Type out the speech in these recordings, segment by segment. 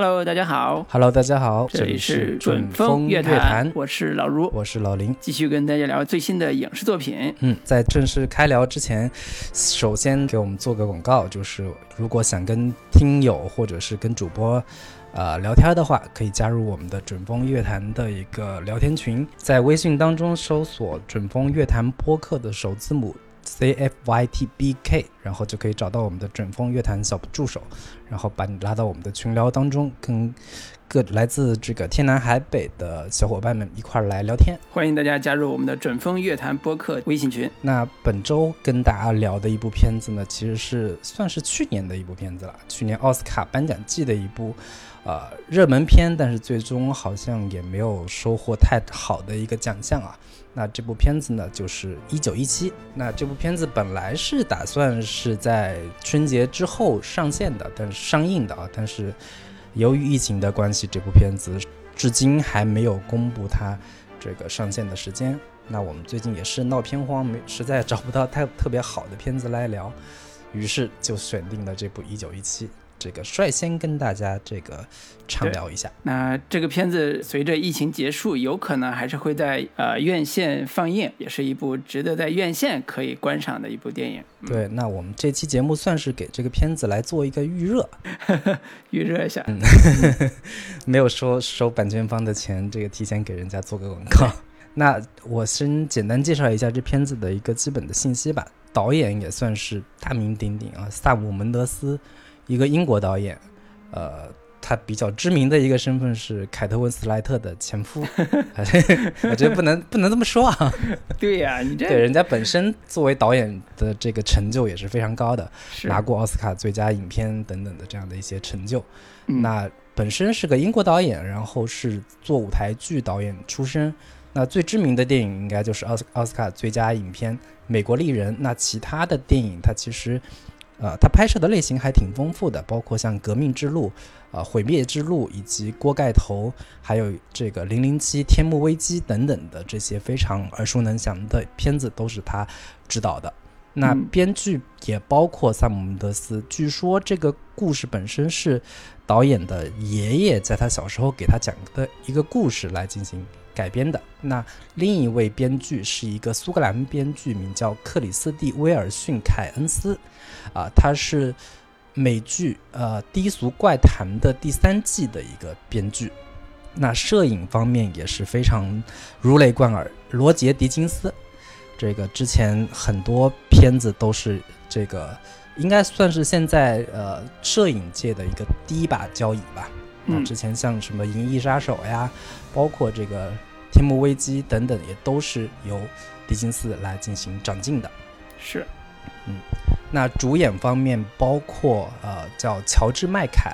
Hello，大家好。Hello，大家好，这里是准风风乐坛，我是老如，我是老林。继续跟大家聊最新的影视作品。嗯，在正式开聊之前，首先给我们做个广告，就是如果想跟听友或者是跟主播。呃，聊天的话可以加入我们的准风乐坛的一个聊天群，在微信当中搜索“准风乐坛播客”的首字母 C F Y T B K，然后就可以找到我们的准风乐坛小助手，然后把你拉到我们的群聊当中，跟各来自这个天南海北的小伙伴们一块儿来聊天。欢迎大家加入我们的准风乐坛播客微信群。那本周跟大家聊的一部片子呢，其实是算是去年的一部片子了，去年奥斯卡颁奖季的一部。呃，热门片，但是最终好像也没有收获太好的一个奖项啊。那这部片子呢，就是《一九一七》。那这部片子本来是打算是在春节之后上线的，但是上映的啊，但是由于疫情的关系，这部片子至今还没有公布它这个上线的时间。那我们最近也是闹片荒，没实在找不到太特别好的片子来聊，于是就选定了这部《一九一七》。这个率先跟大家这个畅聊一下。那这个片子随着疫情结束，有可能还是会在呃院线放映，也是一部值得在院线可以观赏的一部电影。对，那我们这期节目算是给这个片子来做一个预热，预热一下。嗯，没有说收版权方的钱，这个提前给人家做个广告。那我先简单介绍一下这片子的一个基本的信息吧。导演也算是大名鼎鼎啊，萨姆·门德斯。一个英国导演，呃，他比较知名的一个身份是凯特温斯莱特的前夫，我觉得不能不能这么说啊。对呀、啊，你这对人家本身作为导演的这个成就也是非常高的，拿过奥斯卡最佳影片等等的这样的一些成就。嗯、那本身是个英国导演，然后是做舞台剧导演出身。那最知名的电影应该就是奥斯奥斯卡最佳影片《美国丽人》。那其他的电影，它其实。呃，他拍摄的类型还挺丰富的，包括像《革命之路》、呃《毁灭之路》以及《锅盖头》，还有这个《零零七：天幕危机》等等的这些非常耳熟能详的片子都是他指导的。那编剧也包括萨姆·门德斯。据说这个故事本身是导演的爷爷在他小时候给他讲的一个故事来进行改编的。那另一位编剧是一个苏格兰编剧，名叫克里斯蒂·威尔逊·凯恩斯。啊，他是美剧呃《低俗怪谈》的第三季的一个编剧。那摄影方面也是非常如雷贯耳，罗杰·狄金斯，这个之前很多片子都是这个，应该算是现在呃摄影界的一个第一把交椅吧。嗯，之前像什么《银翼杀手》呀，包括这个《天幕危机》等等，也都是由狄金斯来进行掌镜的。是，嗯。那主演方面包括呃叫乔治麦凯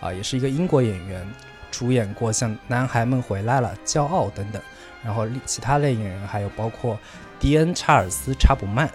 啊、呃，也是一个英国演员，主演过像《男孩们回来了》《骄傲》等等。然后其他类演员还有包括迪恩·查尔斯·查普曼，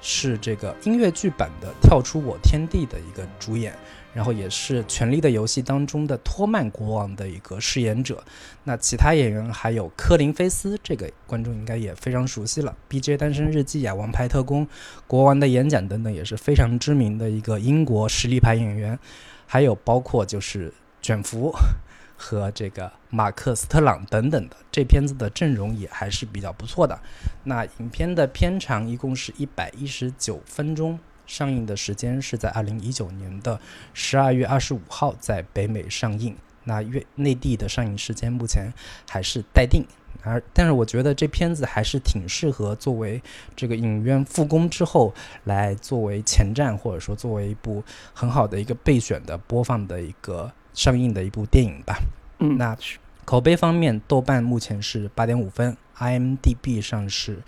是这个音乐剧版的《跳出我天地》的一个主演，然后也是《权力的游戏》当中的托曼国王的一个饰演者。那其他演员还有科林·菲斯，这个观众应该也非常熟悉了，《B.J. 单身日记》啊，《王牌特工》、《国王的演讲》等等，也是非常知名的一个英国实力派演员。还有包括就是卷福 和这个马克·斯特朗等等的，这片子的阵容也还是比较不错的。那影片的片长一共是一百一十九分钟，上映的时间是在二零一九年的十二月二十五号在北美上映。那粤内地的上映时间目前还是待定，而但是我觉得这片子还是挺适合作为这个影院复工之后来作为前站，或者说作为一部很好的一个备选的播放的一个上映的一部电影吧。嗯，那口碑方面，豆瓣目前是八点五分，IMDB 上是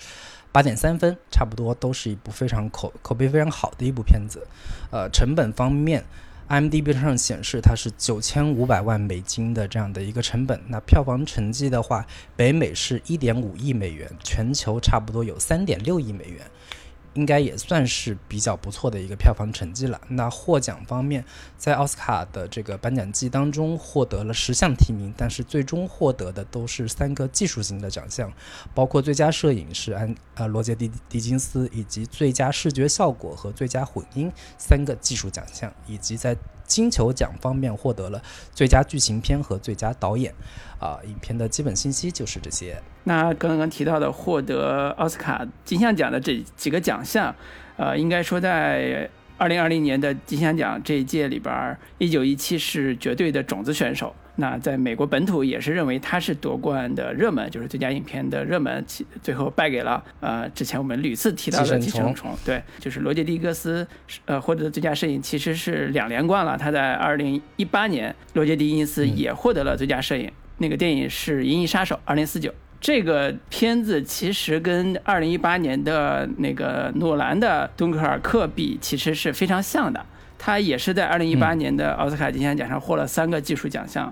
八点三分，差不多都是一部非常口口碑非常好的一部片子。呃，成本方面。IMDB 上显示它是九千五百万美金的这样的一个成本，那票房成绩的话，北美是一点五亿美元，全球差不多有三点六亿美元，应该也算是比较不错的一个票房成绩了。那获奖方面，在奥斯卡的这个颁奖季当中获得了十项提名，但是最终获得的都是三个技术型的奖项，包括最佳摄影是安呃罗杰迪狄金斯，以及最佳视觉效果和最佳混音三个技术奖项，以及在金球奖方面获得了最佳剧情片和最佳导演。啊，影片的基本信息就是这些。那刚刚提到的获得奥斯卡金像奖的这几个奖项，呃，应该说在二零二零年的金像奖这一届里边，一九一七是绝对的种子选手。那在美国本土也是认为他是夺冠的热门，就是最佳影片的热门，最后败给了呃之前我们屡次提到的《寄生虫》。对，就是罗杰·狄格斯呃获得的最佳摄影其实是两连冠了。他在二零一八年，罗杰·狄金斯也获得了最佳摄影。那个电影是《银翼杀手二零四九》，这个片子其实跟二零一八年的那个诺兰的《敦刻尔克》比，其实是非常像的。他也是在二零一八年的奥斯卡金像奖上获了三个技术奖项，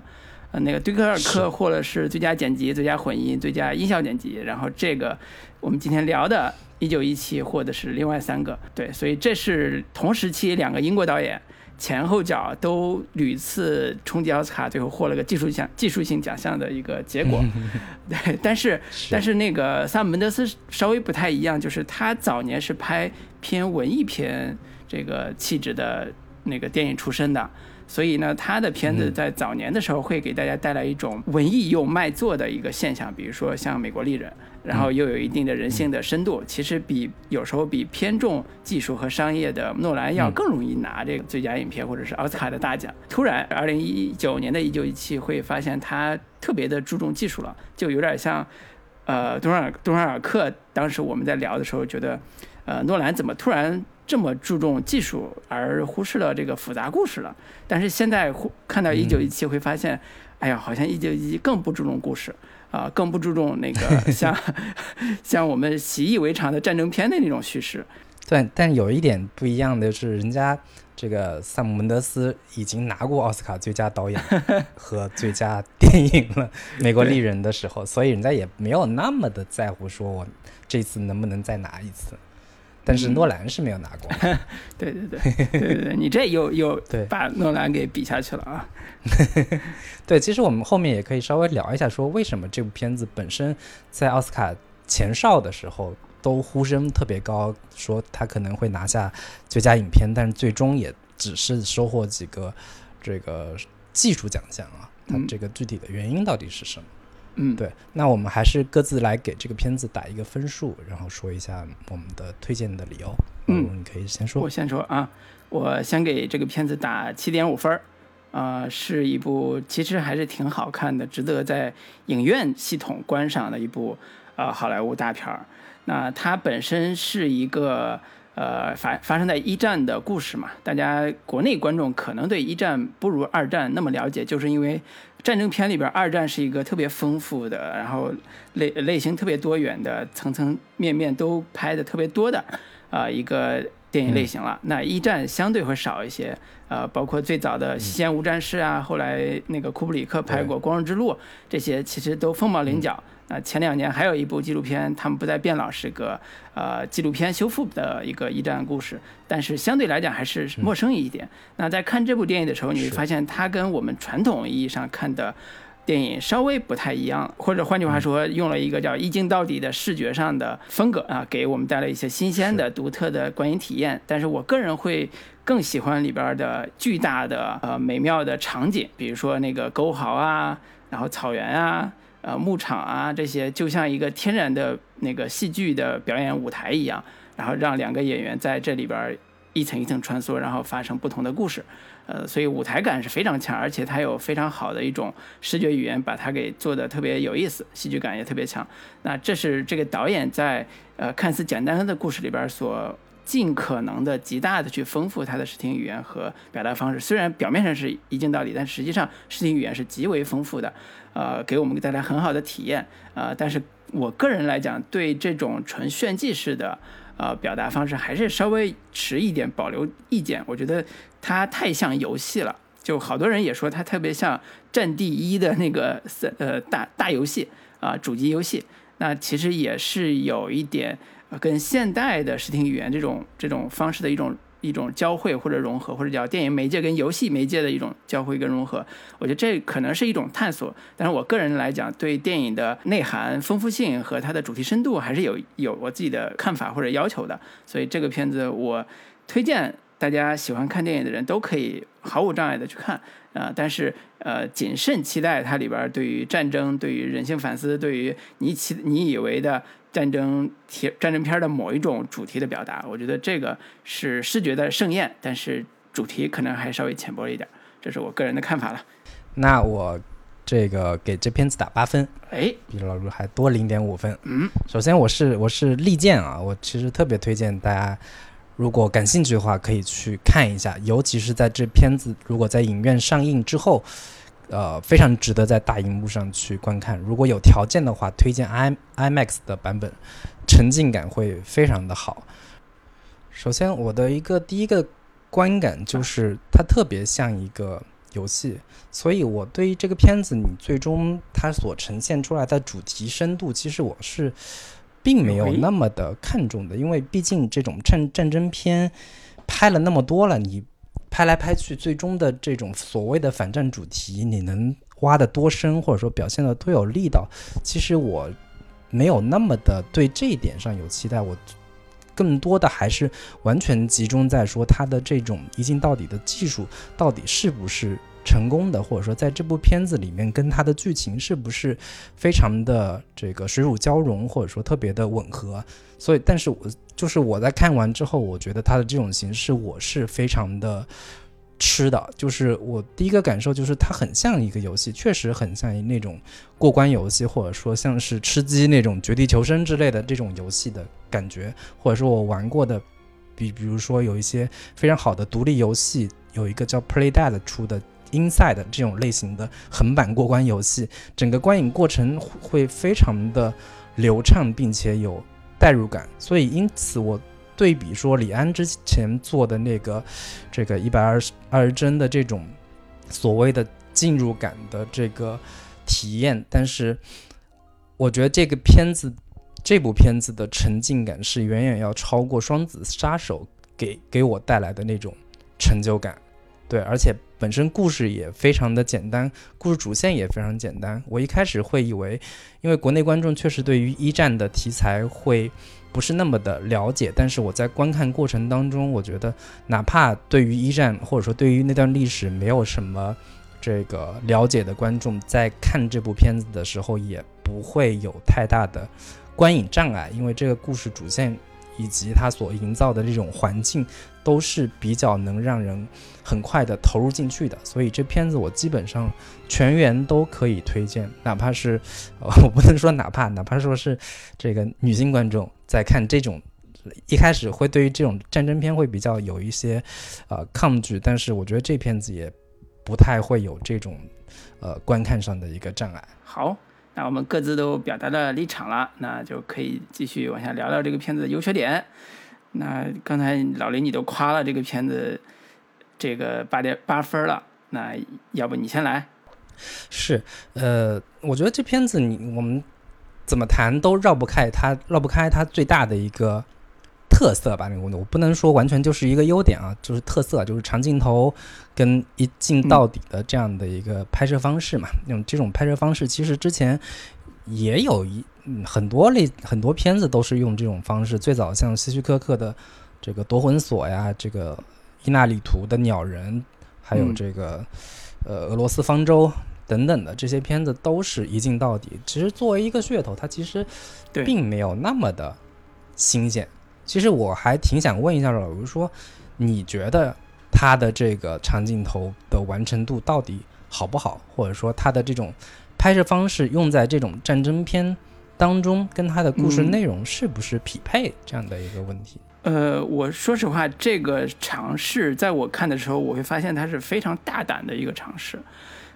呃，那个《敦刻尔克》获了是最佳剪辑、最佳混音、最佳音效剪辑，然后这个我们今天聊的《一九一七》获的是另外三个。对，所以这是同时期两个英国导演。前后脚都屡次冲击奥斯卡，最后获了个技术奖、技术性奖项的一个结果。对，但是但是那个萨姆门德斯稍微不太一样，就是他早年是拍偏文艺片这个气质的那个电影出身的。所以呢，他的片子在早年的时候会给大家带来一种文艺又卖座的一个现象，比如说像《美国丽人》，然后又有一定的人性的深度，其实比有时候比偏重技术和商业的诺兰要更容易拿这个最佳影片或者是奥斯卡的大奖。突然，二零一九年的《一九一七》会发现他特别的注重技术了，就有点像，呃，东尔东尔克当时我们在聊的时候觉得，呃，诺兰怎么突然？这么注重技术而忽视了这个复杂故事了，但是现在看到一九一七会发现，哎呀，好像一九一七更不注重故事啊，更不注重那个 像 像我们习以为常的战争片的那种叙事。对，但有一点不一样的是，人家这个萨姆门德斯已经拿过奥斯卡最佳导演 和最佳电影了，《美国丽人》的时候，所以人家也没有那么的在乎，说我这次能不能再拿一次。但是诺兰是没有拿过，对对对对对对，你这又又 把诺兰给比下去了啊！对，其实我们后面也可以稍微聊一下，说为什么这部片子本身在奥斯卡前哨的时候都呼声特别高，说他可能会拿下最佳影片，但是最终也只是收获几个这个技术奖项啊，它这个具体的原因到底是什么？嗯，对，那我们还是各自来给这个片子打一个分数，然后说一下我们的推荐的理由。嗯，你可以先说。我先说啊，我先给这个片子打七点五分儿，呃，是一部其实还是挺好看的，值得在影院系统观赏的一部呃好莱坞大片儿。那它本身是一个。呃，发发生在一战的故事嘛，大家国内观众可能对一战不如二战那么了解，就是因为战争片里边二战是一个特别丰富的，然后类类型特别多元的，层层面面都拍的特别多的啊一个电影类型了。那一战相对会少一些，呃，包括最早的《西线无战事》啊，后来那个库布里克拍过《光荣之路》，这些其实都凤毛麟角。那前两年还有一部纪录片，他们不再变老，是个呃纪录片修复的一个一战故事，但是相对来讲还是陌生一点。那在看这部电影的时候，你会发现它跟我们传统意义上看的电影稍微不太一样，或者换句话说，用了一个叫一镜到底的视觉上的风格啊，给我们带来一些新鲜的、独特的观影体验。但是我个人会更喜欢里边的巨大的呃美妙的场景，比如说那个沟壕啊，然后草原啊。呃，牧场啊，这些就像一个天然的那个戏剧的表演舞台一样，然后让两个演员在这里边一层一层穿梭，然后发生不同的故事。呃，所以舞台感是非常强，而且它有非常好的一种视觉语言，把它给做的特别有意思，戏剧感也特别强。那这是这个导演在呃看似简单的故事里边所。尽可能的极大的去丰富他的视听语言和表达方式，虽然表面上是一镜到底，但实际上视听语言是极为丰富的，呃，给我们带来很好的体验，呃，但是我个人来讲，对这种纯炫技式的呃表达方式还是稍微持一点保留意见。我觉得它太像游戏了，就好多人也说它特别像《战地一》的那个呃大大游戏啊，主机游戏，那其实也是有一点。跟现代的视听语言这种这种方式的一种一种交汇或者融合，或者叫电影媒介跟游戏媒介的一种交汇跟融合，我觉得这可能是一种探索。但是我个人来讲，对电影的内涵丰富性和它的主题深度还是有有我自己的看法或者要求的。所以这个片子我推荐大家喜欢看电影的人都可以毫无障碍的去看啊。但是呃，谨慎期待它里边对于战争、对于人性反思、对于你期你以为的战争题战争片的某一种主题的表达，我觉得这个是视觉的盛宴，但是主题可能还稍微浅薄一点，这是我个人的看法了。那我。这个给这片子打八分，哎，比老卢还多零点五分。嗯，首先我是我是力荐啊，我其实特别推荐大家，如果感兴趣的话可以去看一下，尤其是在这片子如果在影院上映之后，呃，非常值得在大荧幕上去观看。如果有条件的话，推荐 i IMAX 的版本，沉浸感会非常的好。首先我的一个第一个观感就是它特别像一个。游戏，所以我对于这个片子，你最终它所呈现出来的主题深度，其实我是并没有那么的看重的，因为毕竟这种战战争片拍了那么多了，你拍来拍去，最终的这种所谓的反战主题，你能挖得多深，或者说表现的多有力道，其实我没有那么的对这一点上有期待，我更多的还是完全集中在说它的这种一镜到底的技术到底是不是。成功的，或者说在这部片子里面跟它的剧情是不是非常的这个水乳交融，或者说特别的吻合？所以，但是我就是我在看完之后，我觉得它的这种形式我是非常的吃的。就是我第一个感受就是它很像一个游戏，确实很像那种过关游戏，或者说像是吃鸡那种绝地求生之类的这种游戏的感觉，或者说我玩过的，比比如说有一些非常好的独立游戏，有一个叫 Playdead 出的。Inside 这种类型的横版过关游戏，整个观影过程会非常的流畅，并且有代入感。所以，因此我对比说李安之前做的那个这个一百二十二十帧的这种所谓的进入感的这个体验，但是我觉得这个片子这部片子的沉浸感是远远要超过《双子杀手》给给我带来的那种成就感。对，而且本身故事也非常的简单，故事主线也非常简单。我一开始会以为，因为国内观众确实对于一战的题材会不是那么的了解，但是我在观看过程当中，我觉得哪怕对于一战或者说对于那段历史没有什么这个了解的观众，在看这部片子的时候，也不会有太大的观影障碍，因为这个故事主线。以及它所营造的这种环境，都是比较能让人很快的投入进去的。所以这片子我基本上全员都可以推荐，哪怕是我不能说哪怕，哪怕说是这个女性观众在看这种一开始会对于这种战争片会比较有一些呃抗拒，但是我觉得这片子也不太会有这种呃观看上的一个障碍。好。那我们各自都表达了立场了，那就可以继续往下聊聊这个片子的优缺点。那刚才老林你都夸了这个片子，这个八点八分了，那要不你先来？是，呃，我觉得这片子你我们怎么谈都绕不开它，绕不开它最大的一个。特色吧，那个我不能说完全就是一个优点啊，就是特色，就是长镜头跟一镜到底的这样的一个拍摄方式嘛。那种这种拍摄方式，其实之前也有一很多类很多片子都是用这种方式。最早像希区柯克的这个夺魂锁呀，这个伊纳里图的鸟人，还有这个呃俄罗斯方舟等等的这些片子，都是一镜到底。其实作为一个噱头，它其实并没有那么的新鲜。其实我还挺想问一下老卢，说你觉得他的这个长镜头的完成度到底好不好？或者说他的这种拍摄方式用在这种战争片当中，跟它的故事内容是不是匹配？这样的一个问题。呃，我说实话，这个尝试在我看的时候，我会发现它是非常大胆的一个尝试。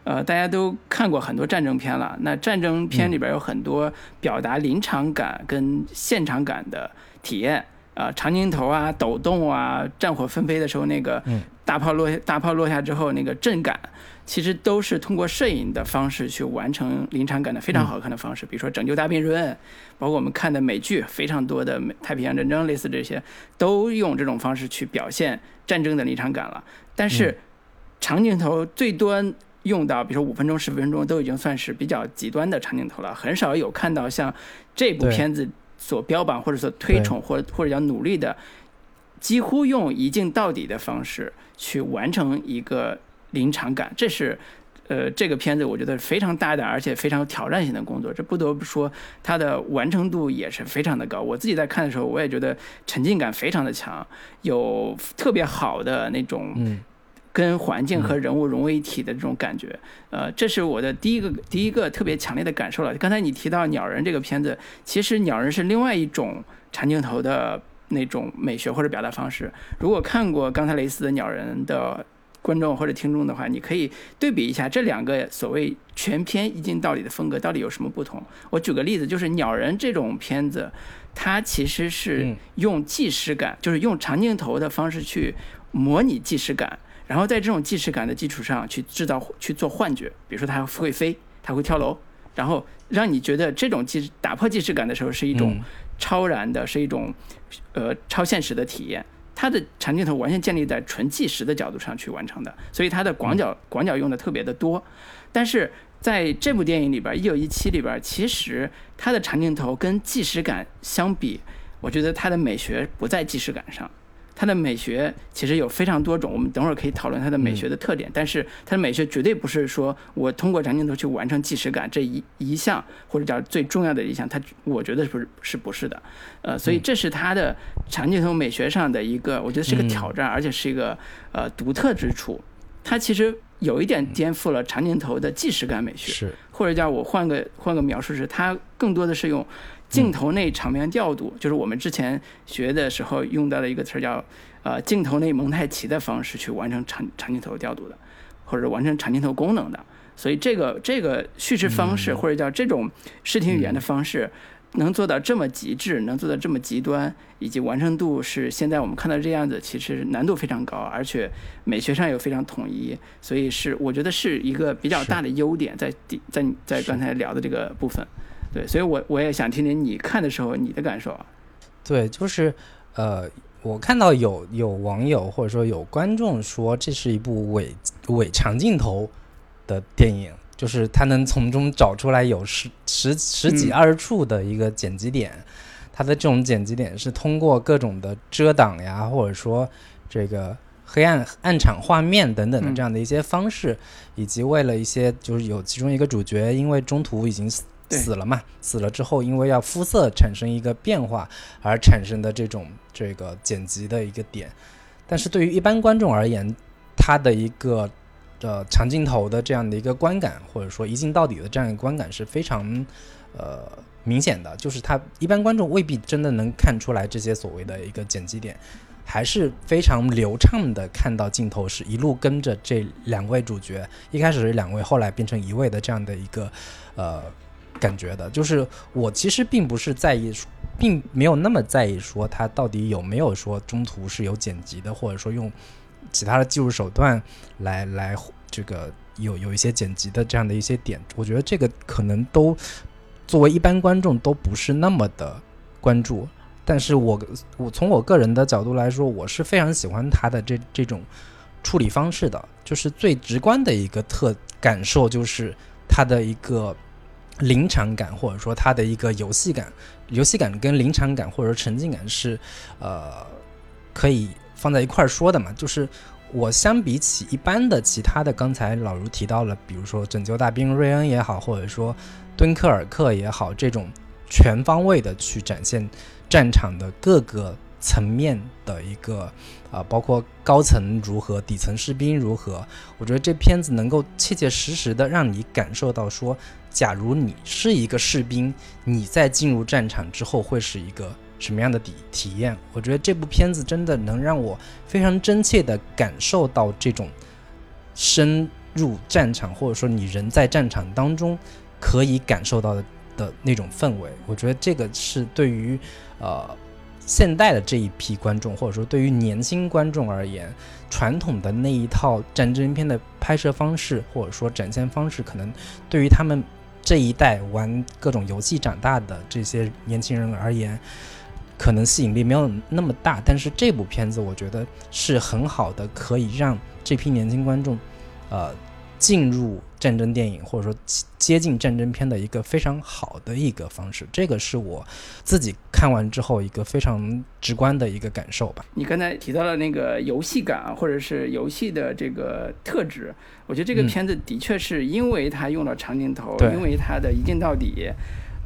呃，大家都看过很多战争片了，那战争片里边有很多表达临场感跟现场感的体验。啊，长镜头啊，抖动啊，战火纷飞的时候，那个大炮落下，大炮落下之后那个震感，其实都是通过摄影的方式去完成临场感的非常好看的方式。比如说《拯救大兵瑞恩》，包括我们看的美剧非常多的太平洋战争，类似这些，都用这种方式去表现战争的临场感了。但是长镜头最多用到，比如说五分钟、十分钟，都已经算是比较极端的长镜头了，很少有看到像这部片子。所标榜或者说推崇或或者叫努力的几乎用一镜到底的方式去完成一个临场感，这是。呃，这个片子我觉得非常大胆，而且非常有挑战性的工作。这不得不说，它的完成度也是非常的高。我自己在看的时候，我也觉得沉浸感非常的强，有特别好的那种跟环境和人物融为一体的这种感觉。呃，这是我的第一个第一个特别强烈的感受了。刚才你提到《鸟人》这个片子，其实《鸟人》是另外一种长镜头的那种美学或者表达方式。如果看过刚才雷斯的《鸟人》的。观众或者听众的话，你可以对比一下这两个所谓全篇一镜到底的风格到底有什么不同。我举个例子，就是《鸟人》这种片子，它其实是用纪实感，就是用长镜头的方式去模拟纪实感，然后在这种纪实感的基础上去制造去做幻觉，比如说它会飞，它会跳楼，然后让你觉得这种纪打破纪实感的时候是一种超然的，是一种呃超现实的体验。它的长镜头完全建立在纯计时的角度上去完成的，所以它的广角广角用的特别的多。但是在这部电影里边，《一九一七》里边，其实它的长镜头跟计时感相比，我觉得它的美学不在计时感上。它的美学其实有非常多种，我们等会儿可以讨论它的美学的特点。但是它的美学绝对不是说我通过长镜头去完成即时感这一一项，或者叫最重要的一项。它我觉得不是是不是的，呃，所以这是它的长镜头美学上的一个，我觉得是个挑战，而且是一个呃独特之处。它其实有一点颠覆了长镜头的即时感美学，是或者叫我换个换个描述是，它更多的是用。镜头内场面调度，就是我们之前学的时候用到的一个词儿，叫呃镜头内蒙太奇的方式去完成长长镜头调度的，或者完成长镜头功能的。所以这个这个叙事方式，或者叫这种视听语言的方式，能做到这么极致，能做到这么极端，以及完成度是现在我们看到这样子，其实难度非常高，而且美学上又非常统一，所以是我觉得是一个比较大的优点，在第在在刚才聊的这个部分。对，所以我我也想听听你看的时候你的感受啊。对，就是呃，我看到有有网友或者说有观众说这是一部伪伪长镜头的电影，就是他能从中找出来有十十十几二十处的一个剪辑点，他的这种剪辑点是通过各种的遮挡呀，或者说这个黑暗暗场画面等等的这样的一些方式，以及为了一些就是有其中一个主角因为中途已经。死了嘛？死了之后，因为要肤色产生一个变化而产生的这种这个剪辑的一个点，但是对于一般观众而言，他的一个呃长镜头的这样的一个观感，或者说一镜到底的这样一个观感是非常呃明显的，就是他一般观众未必真的能看出来这些所谓的一个剪辑点，还是非常流畅的看到镜头是一路跟着这两位主角，一开始是两位，后来变成一位的这样的一个呃。感觉的，就是我其实并不是在意，并没有那么在意说他到底有没有说中途是有剪辑的，或者说用其他的技术手段来来这个有有一些剪辑的这样的一些点，我觉得这个可能都作为一般观众都不是那么的关注。但是我我从我个人的角度来说，我是非常喜欢他的这这种处理方式的，就是最直观的一个特感受就是他的一个。临场感，或者说它的一个游戏感，游戏感跟临场感或者说沉浸感是，呃，可以放在一块儿说的嘛。就是我相比起一般的其他的，刚才老卢提到了，比如说《拯救大兵瑞恩》也好，或者说《敦刻尔克》也好，这种全方位的去展现战场的各个层面的一个，啊，包括高层如何，底层士兵如何，我觉得这片子能够切切实实的让你感受到说。假如你是一个士兵，你在进入战场之后会是一个什么样的体体验？我觉得这部片子真的能让我非常真切的感受到这种深入战场，或者说你人在战场当中可以感受到的的那种氛围。我觉得这个是对于呃现代的这一批观众，或者说对于年轻观众而言。传统的那一套战争片的拍摄方式，或者说展现方式，可能对于他们这一代玩各种游戏长大的这些年轻人而言，可能吸引力没有那么大。但是这部片子，我觉得是很好的，可以让这批年轻观众，呃，进入战争电影或者说接近战争片的一个非常好的一个方式，这个是我自己看完之后一个非常直观的一个感受吧。你刚才提到了那个游戏感或者是游戏的这个特质，我觉得这个片子的确是因为它用了长镜头，因为它的一镜到底，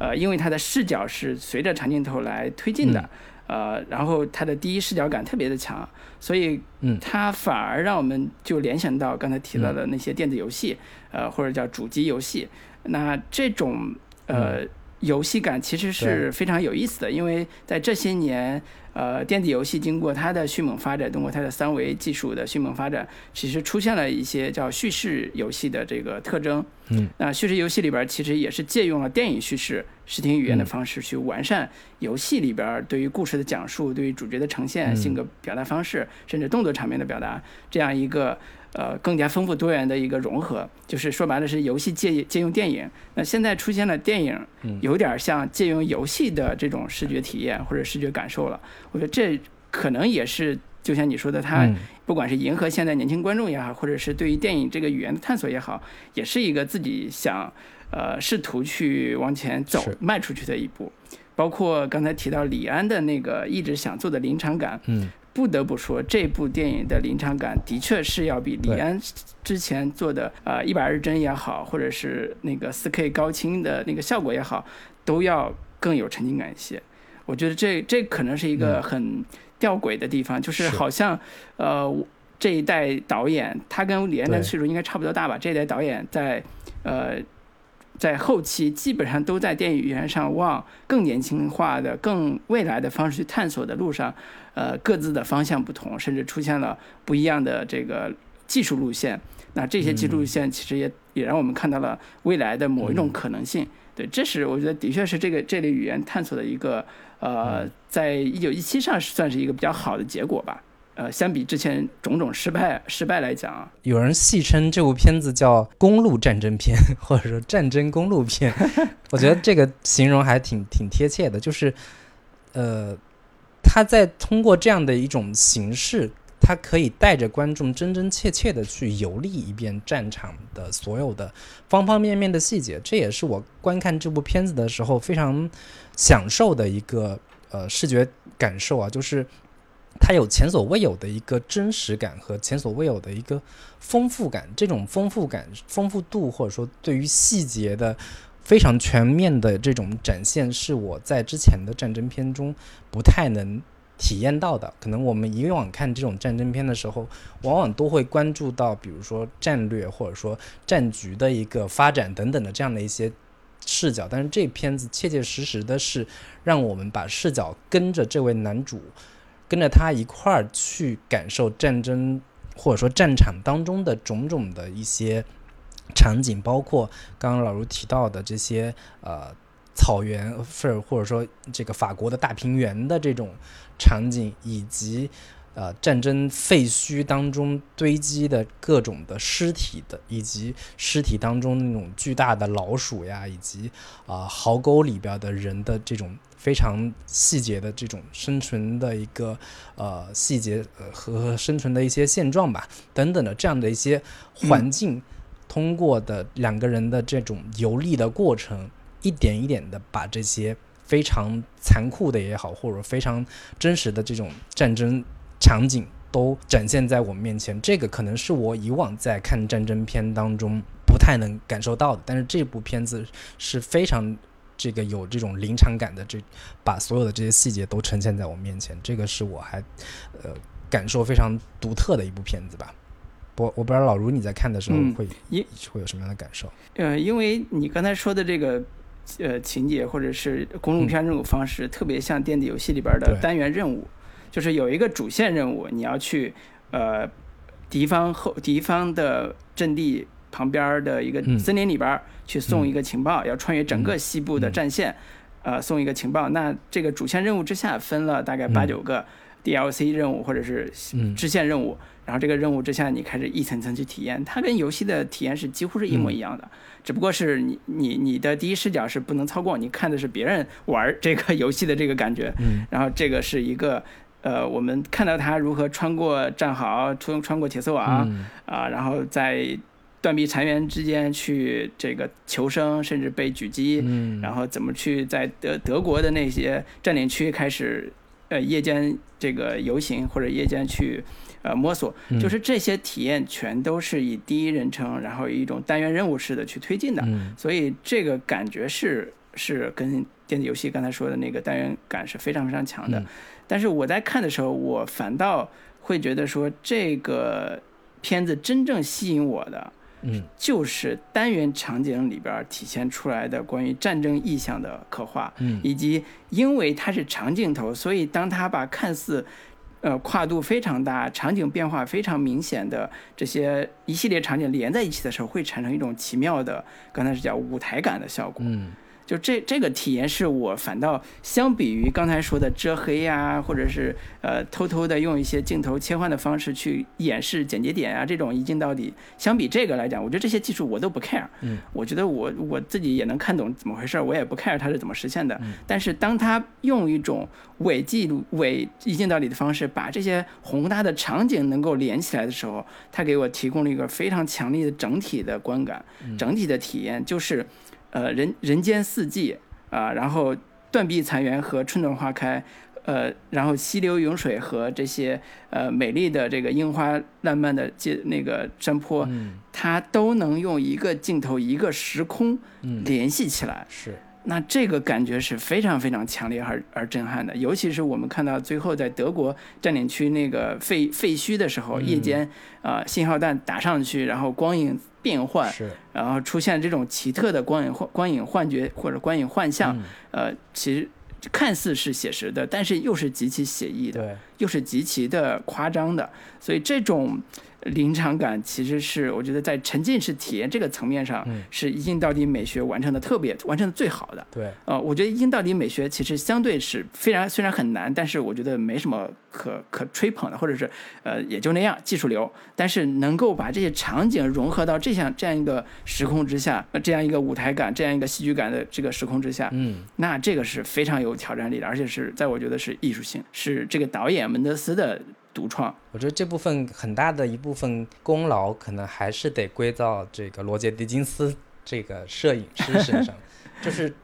呃，因为它的视角是随着长镜头来推进的。呃，然后它的第一视角感特别的强，所以，嗯，它反而让我们就联想到刚才提到的那些电子游戏，呃，或者叫主机游戏。那这种呃游戏感其实是非常有意思的，因为在这些年。呃，电子游戏经过它的迅猛发展，通过它的三维技术的迅猛发展，其实出现了一些叫叙事游戏的这个特征。嗯，那叙事游戏里边其实也是借用了电影叙事、视听语言的方式去完善游戏里边对于故事的讲述、对于主角的呈现、性格表达方式，甚至动作场面的表达这样一个。呃，更加丰富多元的一个融合，就是说白了是游戏借借用电影。那现在出现了电影，有点像借用游戏的这种视觉体验或者视觉感受了。我觉得这可能也是，就像你说的，它不管是迎合现在年轻观众也好，或者是对于电影这个语言的探索也好，也是一个自己想呃试图去往前走、迈出去的一步。包括刚才提到李安的那个一直想做的临场感，嗯。不得不说，这部电影的临场感的确是要比李安之前做的呃一百二十帧也好，或者是那个四 K 高清的那个效果也好，都要更有沉浸感一些。我觉得这这可能是一个很吊诡的地方，就是好像呃这一代导演他跟李安的岁数应该差不多大吧？这一代导演在呃。在后期基本上都在电影语言上往更年轻化的、更未来的方式去探索的路上，呃，各自的方向不同，甚至出现了不一样的这个技术路线。那这些技术路线其实也也让我们看到了未来的某一种可能性。对，这是我觉得的确是这个这类语言探索的一个呃，在一九一七上算是一个比较好的结果吧。呃，相比之前种种失败失败来讲，有人戏称这部片子叫公路战争片，或者说战争公路片。我觉得这个形容还挺挺贴切的，就是呃，他在通过这样的一种形式，他可以带着观众真真切切的去游历一遍战场的所有的方方面面的细节。这也是我观看这部片子的时候非常享受的一个呃视觉感受啊，就是。它有前所未有的一个真实感和前所未有的一个丰富感，这种丰富感、丰富度，或者说对于细节的非常全面的这种展现，是我在之前的战争片中不太能体验到的。可能我们以往看这种战争片的时候，往往都会关注到，比如说战略或者说战局的一个发展等等的这样的一些视角，但是这片子切切实实的是让我们把视角跟着这位男主。跟着他一块儿去感受战争，或者说战场当中的种种的一些场景，包括刚刚老卢提到的这些呃草原，或或者说这个法国的大平原的这种场景，以及呃战争废墟当中堆积的各种的尸体的，以及尸体当中那种巨大的老鼠呀，以及啊壕沟里边的人的这种。非常细节的这种生存的一个呃细节和生存的一些现状吧等等的这样的一些环境，通过的两个人的这种游历的过程，一点一点的把这些非常残酷的也好，或者非常真实的这种战争场景都展现在我们面前。这个可能是我以往在看战争片当中不太能感受到的，但是这部片子是非常。这个有这种临场感的，这把所有的这些细节都呈现在我面前，这个是我还呃感受非常独特的一部片子吧。不，我不知道老卢你在看的时候会一会有什么样的感受？呃，因为你刚才说的这个呃情节或者是公路片这种方式，特别像电子游戏里边的单元任务，就是有一个主线任务，你要去呃敌方后敌方的阵地。旁边的一个森林里边去送一个情报，要穿越整个西部的战线，呃，送一个情报。那这个主线任务之下分了大概八九个 DLC 任务或者是支线任务，然后这个任务之下你开始一层层去体验，它跟游戏的体验是几乎是一模一样的，只不过是你你你的第一视角是不能操控，你看的是别人玩这个 游戏的这个感觉。然后这个是一个呃，我们看到他如何穿过战壕，穿穿过铁丝网啊，然后在断壁残垣之间去这个求生，甚至被狙击，嗯，然后怎么去在德德国的那些占领区开始，呃，夜间这个游行或者夜间去，呃，摸索，嗯。就是这些体验全都是以第一人称，然后以一种单元任务式的去推进的，嗯。所以这个感觉是是跟电子游戏刚才说的那个单元感是非常非常强的。嗯。但是我在看的时候，我反倒会觉得说，这个片子真正吸引我的，嗯。就是单元场景里边体现出来的关于战争意象的刻画，嗯。以及因为它是长镜头，所以当它把看似呃跨度非常大、场景变化非常明显的这些一系列场景连在一起的时候，会产生一种奇妙的，刚才是叫舞台感的效果。就这这个体验是我反倒相比于刚才说的遮黑呀、或者是呃偷偷的用一些镜头切换的方式去演示剪接点啊这种一镜到底，相比这个来讲，我觉得这些技术我都不 care。嗯，我觉得我我自己也能看懂怎么回事儿，我也不 care 它是怎么实现的。嗯但是当他用一种伪记录、伪一镜到底的方式，把这些宏大的场景能够连起来的时候，他给我提供了一个非常强烈的整体的观感，整体的体验就是。呃，人人间四季啊、然后断壁残垣和春暖花开，呃，然后溪流涌水和这些呃美丽的这个樱花烂漫的街那个山坡，嗯。它都能用一个镜头一个时空嗯。联系起来。是。那这个感觉是非常非常强烈而而震撼的，尤其是我们看到最后在德国占领区那个废废墟的时候，嗯。夜间啊、呃信号弹打上去，然后光影变换，是。然后出现这种奇特的光影幻光影幻觉或者光影幻象，嗯。呃，其实看似是写实的，但是又是极其写意的，对。又是极其的夸张的，所以这种临场感其实是我觉得在沉浸式体验这个层面上，嗯。是一镜到底美学完成的特别完成的最好的。对。呃，我觉得一镜到底美学其实相对是非常虽然很难，但是我觉得没什么可可吹捧的，或者是呃也就那样技术流，但是能够把这些场景融合到这样这样一个时空之下，呃这样一个舞台感、这样一个戏剧感的这个时空之下，嗯。那这个是非常有挑战力的，而且是在我觉得是艺术性，是这个导演门德斯的独创。我觉得这部分很大的一部分功劳，可能还是得归到这个罗杰·狄金斯这个摄影师身上。就是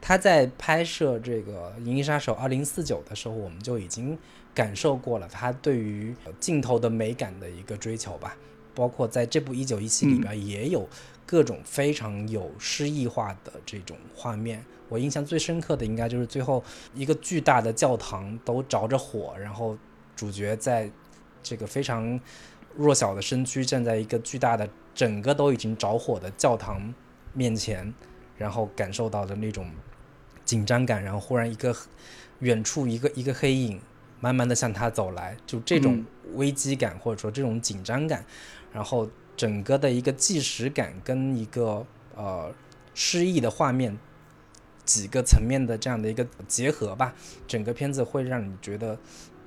他在拍摄这个《银翼杀手2049》的时候，我们就已经感受过了他对于呃镜头的美感的一个追求吧。包括在这部《一九一七》里边，也有各种非常有诗意化的这种画面。我印象最深刻的应该就是最后一个巨大的教堂都着着火，然后主角在这个非常弱小的身躯站在一个巨大的、整个都已经着火的教堂面前，然后感受到的那种紧张感，然后忽然一个远处一个一个黑影慢慢的向他走来，就这种危机感或者说这种紧张感，然后整个的一个即时感跟一个呃诗意的画面。几个层面的这样的一个结合吧，整个片子会让你觉得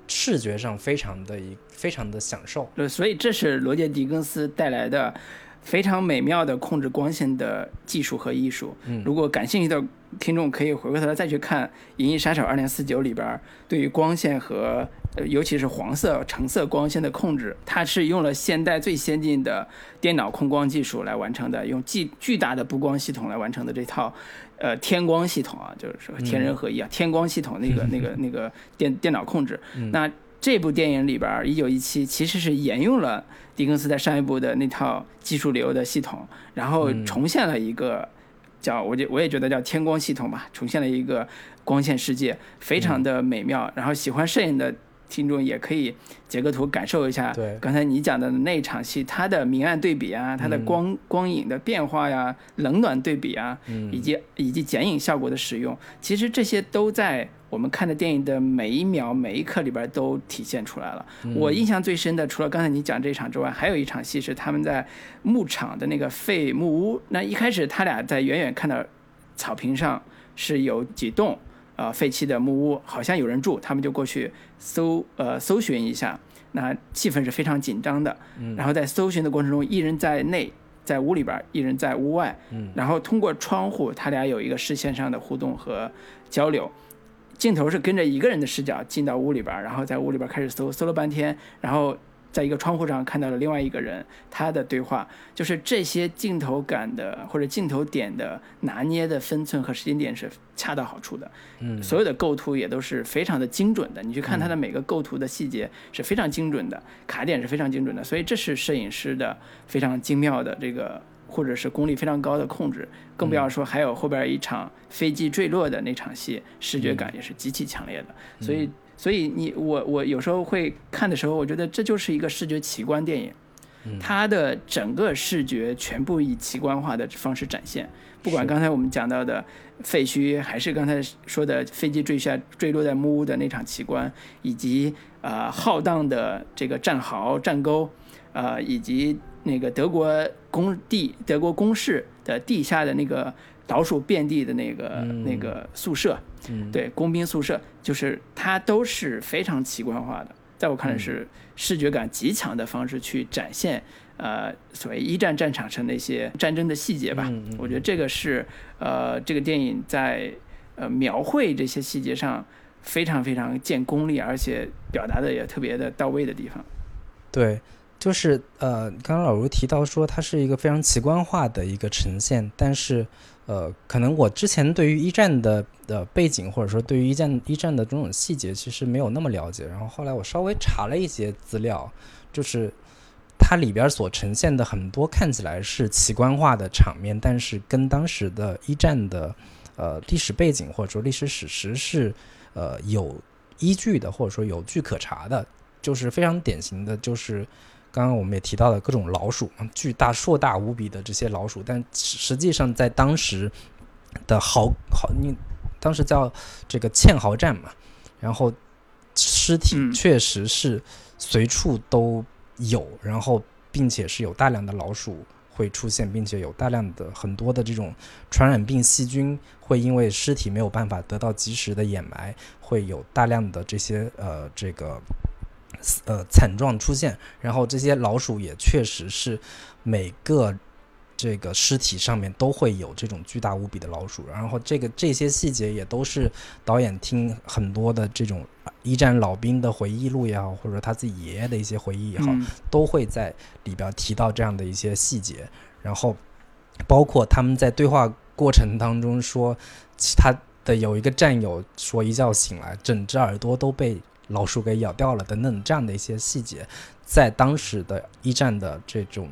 视觉上非常的一非常的享受。对，所以这是罗杰·狄更斯带来的非常美妙的控制光线的技术和艺术。嗯如果感兴趣的听众可以回过头来再去看《银翼杀手2049》里边儿对于光线和呃尤其是黄色、橙色光线的控制，它是用了现代最先进的电脑控光技术来完成的，用巨巨大的布光系统来完成的这套。呃，天光系统啊，就是说天人合一啊，天光系统那个、那个、那个电电脑控制。那这部电影里边，《一九一七》其实是沿用了狄更斯在上一部的那套技术流的系统，然后重现了一个叫我就我也觉得叫天光系统吧，重现了一个光线世界，非常的美妙。然后喜欢摄影的听众也可以截个图感受一下。对刚才你讲的那场戏，它的明暗对比啊，它的光、光影的变化呀，冷暖对比啊，以及以及剪影效果的使用，其实这些都在我们看的电影的每一秒每一刻里边都体现出来了。我印象最深的，除了刚才你讲这场之外，还有一场戏是他们在牧场的那个废木屋。那一开始他俩在远远看到草坪上是有几栋呃废弃的木屋，好像有人住，他们就过去搜呃搜寻一下。那气氛是非常紧张的，然后在搜寻的过程中，一人在内，在屋里边，一人在屋外，然后通过窗户，他俩有一个视线上的互动和交流。镜头是跟着一个人的视角进到屋里边儿，然后在屋里边开始搜，搜了半天，然后在一个窗户上看到了另外一个人他的对话，就是这些镜头感的或者镜头点的拿捏的分寸和时间点是恰到好处的。嗯，所有的构图也都是非常的精准的。你去看他的每个构图的细节是非常精准的，卡点是非常精准的。所以这是摄影师的非常精妙的这个。或者是功力非常高的控制，更不要说还有后边一场飞机坠落的那场戏，视觉感也是极其强烈的。所以，所以你我我有时候会看的时候，我觉得这就是一个视觉奇观电影，它的整个视觉全部以奇观化的方式展现。不管刚才我们讲到的废墟，还是刚才说的飞机坠下坠落在木屋的那场奇观，以及呃浩荡的这个战壕战沟，呃以及。那个德国工地、德国工事的地下的那个倒数遍地的那个那个宿舍，对，工兵宿舍，就是它都是非常奇观化的，在我看来是视觉感极强的方式去展现，呃，所谓一战战场上那些战争的细节吧。我觉得这个是呃，这个电影在呃描绘这些细节上非常非常见功力，而且表达的也特别的到位的地方。对。就是呃，刚刚老卢提到说它是一个非常奇观化的一个呈现，但是呃，可能我之前对于一战的的背景或者说对于一战一战的种种细节其实没有那么了解，然后后来我稍微查了一些资料，就是它里边所呈现的很多看起来是奇观化的场面，但是跟当时的一战的呃历史背景或者说历史史实是呃有依据的，或者说有据可查的，就是非常典型的就是。刚刚我们也提到了各种老鼠，巨大、硕大无比的这些老鼠，但实际上在当时的豪豪，你当时叫这个堑壕战嘛，然后尸体确实是随处都有，然后并且是有大量的老鼠会出现，并且有大量的很多的这种传染病细菌会因为尸体没有办法得到及时的掩埋，会有大量的这些呃这个。呃，惨状出现，然后这些老鼠也确实是每个这个尸体上面都会有这种巨大无比的老鼠，然后这个这些细节也都是导演听很多的这种一战老兵的回忆录也好，或者他自己爷爷的一些回忆也好，都会在里边提到这样的一些细节，然后包括他们在对话过程当中说，他的有一个战友说一觉醒来，整只耳朵都被。老鼠给咬掉了等等，这样的一些细节，在当时的一战的这种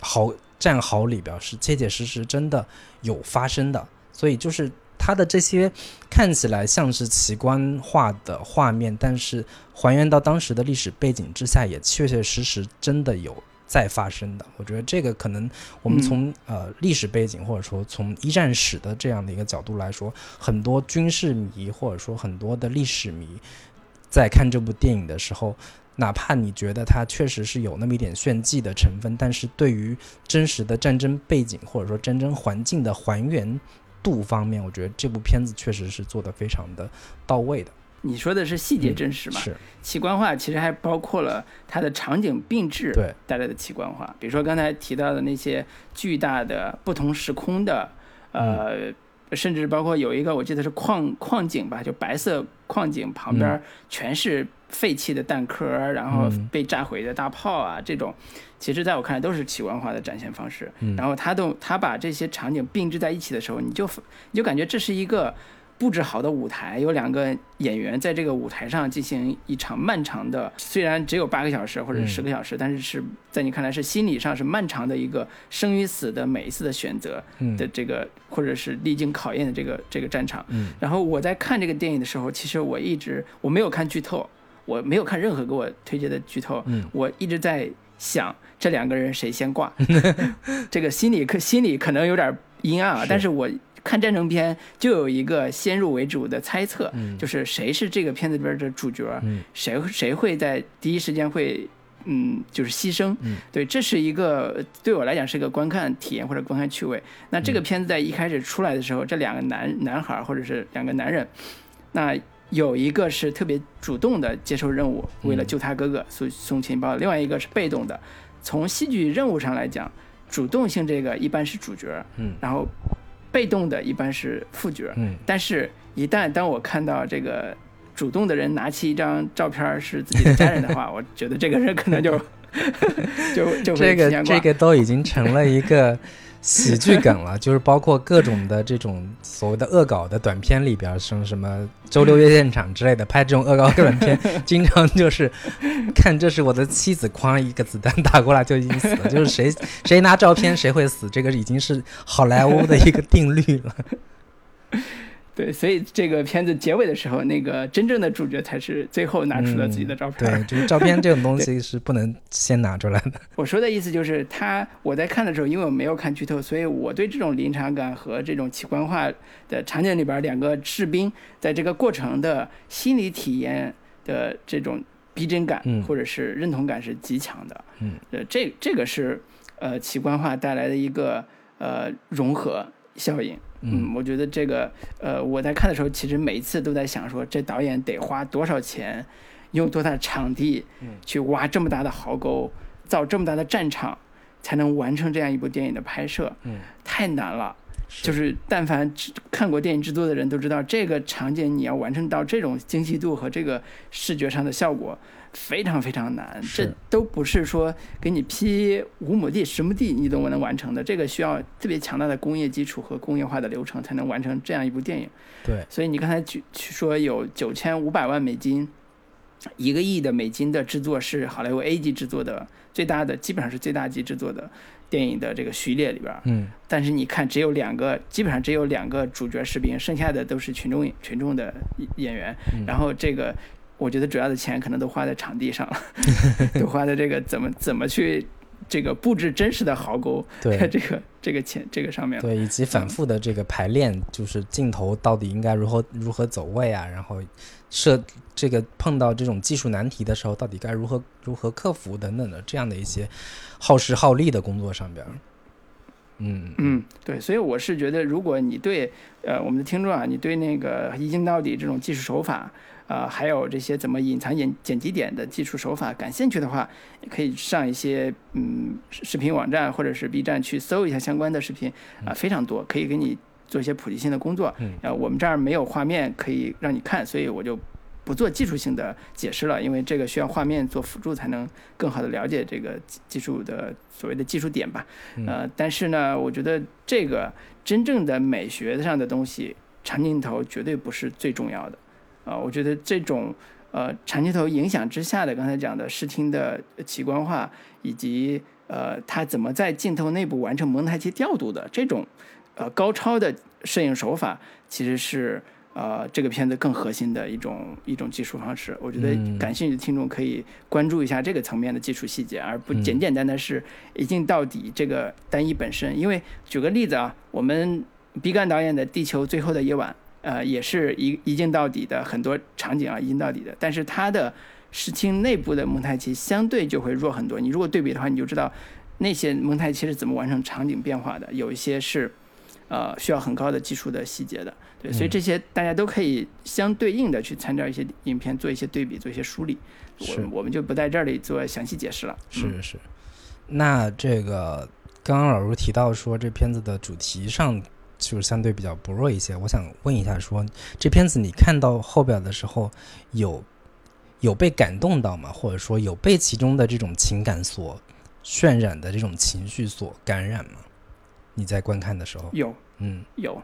壕战壕里边是切切实实真的有发生的，所以就是它的这些看起来像是奇观化的画面，但是还原到当时的历史背景之下，也确确实实真的有在发生的。我觉得这个可能我们从呃历史背景或者说从一战史的这样的一个角度来说，很多军事迷或者说很多的历史迷。在看这部电影的时候，哪怕你觉得它确实是有那么一点炫技的成分，但是对于真实的战争背景或者说战争环境的还原度方面，我觉得这部片子确实是做得非常的到位的。你说的是细节真实嘛？是奇观化，其实还包括了它的场景并置带来的奇观化，比如说刚才提到的那些巨大的不同时空的呃。甚至包括有一个，我记得是矿矿井吧，就白色矿井旁边全是废弃的弹壳，然后被炸毁的大炮啊，这种，其实在我看来都是奇观化的展现方式。然后他都他把这些场景并置在一起的时候，你就你就感觉这是一个。布置好的舞台，有两个演员在这个舞台上进行一场漫长的，虽然只有八个小时或者十个小时，但是是在你看来是心理上是漫长的一个生与死的每一次的选择的这个，或者是历经考验的这个这个战场。然后我在看这个电影的时候，其实我一直我没有看剧透，我没有看任何给我推荐的剧透，我一直在想这两个人谁先挂，这个心里可心里可能有点阴暗啊，但是我。看战争片就有一个先入为主的猜测，就是谁是这个片子里边的主角，谁谁会在第一时间会，嗯，就是牺牲。对，这是一个对我来讲是一个观看体验或者观看趣味。那这个片子在一开始出来的时候，这两个男男孩或者是两个男人，那有一个是特别主动的接受任务，为了救他哥哥送送情报；另外一个是被动的。从戏剧任务上来讲，主动性这个一般是主角，嗯，然后。被动的一般是副角，嗯，但是，一旦当我看到这个主动的人拿起一张照片是自己的家人的话，我觉得这个人可能就 就就这个 这个都已经成了一个。喜剧梗了，就是包括各种的这种所谓的恶搞的短片里边，什么什么周六夜现场之类的，拍这种恶搞短片，经常就是看这是我的妻子，哐一个子弹打过来就已经死了，就是谁谁拿照片谁会死，这个已经是好莱坞的一个定律了。对，所以这个片子结尾的时候，那个真正的主角才是最后拿出了自己的照片。对，就是照片这种东西是不能先拿出来的。我说的意思就是，他我在看的时候，因为我没有看剧透，所以我对这种临场感和这种奇观化的场景里边两个士兵在这个过程的心理体验的这种逼真感或者是认同感是极强的。嗯，呃，这这个是呃奇观化带来的一个呃融合效应。嗯，我觉得这个，呃，我在看的时候，其实每一次都在想说，这导演得花多少钱，用多大的场地，去挖这么大的壕沟，造这么大的战场，才能完成这样一部电影的拍摄，嗯，太难了。就是但凡看过电影制作的人都知道，这个场景你要完成到这种精细度和这个视觉上的效果。非常非常难，这都不是说给你批五亩地、十亩地你都能完成的，这个需要特别强大的工业基础和工业化的流程才能完成这样一部电影。对，所以你刚才去说有九千五百万美金，一个亿的美金的制作是好莱坞 A 级制作的最大的，基本上是最大级制作的电影的这个序列里边。嗯，但是你看，只有两个，基本上只有两个主角士兵，剩下的都是群众群众的演员，然后这个。我觉得主要的钱可能都花在场地上了，都花在这个怎么怎么去这个布置真实的壕沟，对这个这个钱这个上面，对，以及反复的这个排练，就是镜头到底应该如何如何走位啊，然后设这个碰到这种技术难题的时候，到底该如何如何克服等等的这样的一些耗时耗力的工作上边。嗯嗯，对，所以我是觉得，如果你对呃我们的听众啊，你对那个一镜到底这种技术手法。啊，还有这些怎么隐藏剪剪辑点的技术手法，感兴趣的话，也可以上一些嗯视频网站或者是 B 站去搜一下相关的视频啊，非常多，可以给你做一些普及性的工作。呃，我们这儿没有画面可以让你看，所以我就不做技术性的解释了，因为这个需要画面做辅助才能更好的了解这个技术的所谓的技术点吧。呃，但是呢，我觉得这个真正的美学上的东西，长镜头绝对不是最重要的。啊，我觉得这种呃长镜头影响之下的刚才讲的视听的奇观化，以及呃它怎么在镜头内部完成蒙太奇调度的这种呃高超的摄影手法，其实是呃这个片子更核心的一种一种技术方式。我觉得感兴趣的听众可以关注一下这个层面的技术细节，而不简简单单是一镜到底这个单一本身。因为举个例子啊，我们毕赣导演的《地球最后的夜晚》。呃，也是一一镜到底的很多场景啊，一镜到底的。但是它的视听内部的蒙太奇相对就会弱很多。你如果对比的话，你就知道那些蒙太奇是怎么完成场景变化的。有一些是呃需要很高的技术的细节的。对，所以这些大家都可以相对应的去参照一些影片做一些对比，做一些梳理。我我们就不在这里做详细解释了。是是。那这个刚刚老师提到说这片子的主题上。就是相对比较薄弱一些。我想问一下，说这片子你看到后边的时候，有有被感动到吗？或者说有被其中的这种情感所渲染的这种情绪所感染吗？你在观看的时候有，嗯，有，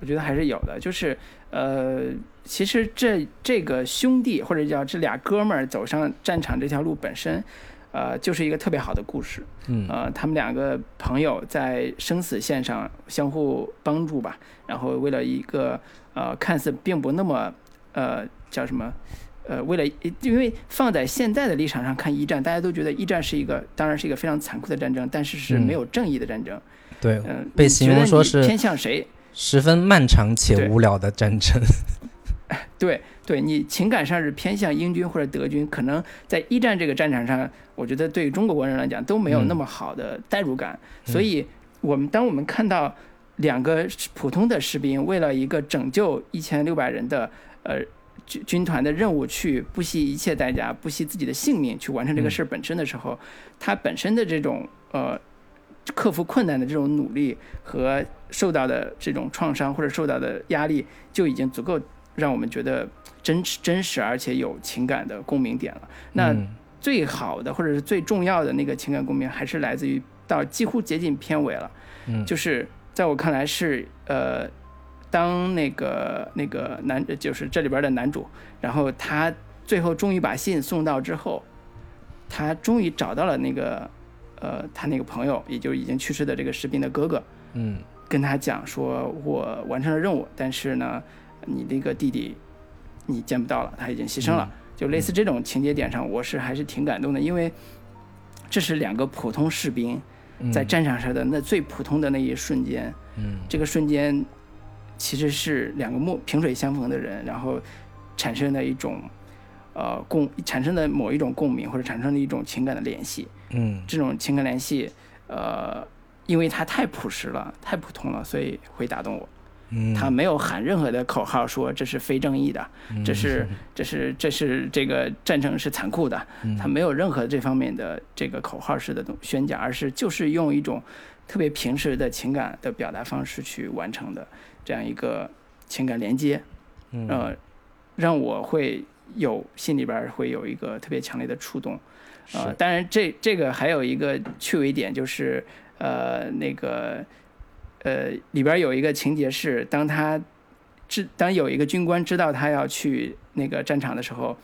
我觉得还是有的。就是呃，其实这这个兄弟或者叫这俩哥们儿走上战场这条路本身。呃，就是一个特别好的故事，嗯，呃，他们两个朋友在生死线上相互帮助吧，然后为了一个呃，看似并不那么呃叫什么呃，为了因为放在现在的立场上看一战，大家都觉得一战是一个当然是一个非常残酷的战争，但是是没有正义的战争，对，嗯，被形容说是偏向谁？十分漫长且无聊的战争。对，对你情感上是偏向英军或者德军，可能在一战这个战场上，我觉得对于中国国人来讲都没有那么好的代入感。所以，我们当我们看到两个普通的士兵为了一个拯救一千六百人的呃军军团的任务，去不惜一切代价、不惜自己的性命去完成这个事儿本身的时候，他本身的这种呃克服困难的这种努力和受到的这种创伤或者受到的压力，就已经足够。让我们觉得真实、真实而且有情感的共鸣点了。那最好的或者是最重要的那个情感共鸣，还是来自于到几乎接近片尾了，嗯，就是在我看来是呃，当那个那个男就是这里边的男主，然后他最后终于把信送到之后，他终于找到了那个呃他那个朋友，也就是已经去世的这个士兵的哥哥，嗯。跟他讲说，我完成了任务，但是呢，你那个弟弟你见不到了，他已经牺牲了。就类似这种情节点上，我是还是挺感动的，因为这是两个普通士兵嗯。在战场上的那最普通的那一瞬间，嗯。这个瞬间其实是两个墨萍水相逢的人，然后产生的一种呃共产生的某一种共鸣，或者产生的一种情感的联系。嗯。这种情感联系，呃，因为它太朴实了，太普通了，所以会打动我。嗯，他没有喊任何的口号，说这是非正义的，嗯。这是这是这是这个战争是残酷的，嗯。他没有任何这方面的这个口号式的东宣讲，而是就是用一种特别平时的情感的表达方式去完成的这样一个情感连接，嗯。呃，让我会有心里边儿会有一个特别强烈的触动。呃，当然这这个还有一个趣味点就是，呃，那个，呃，里边有一个情节是，当他知当有一个军官知道他要去那个战场的时候，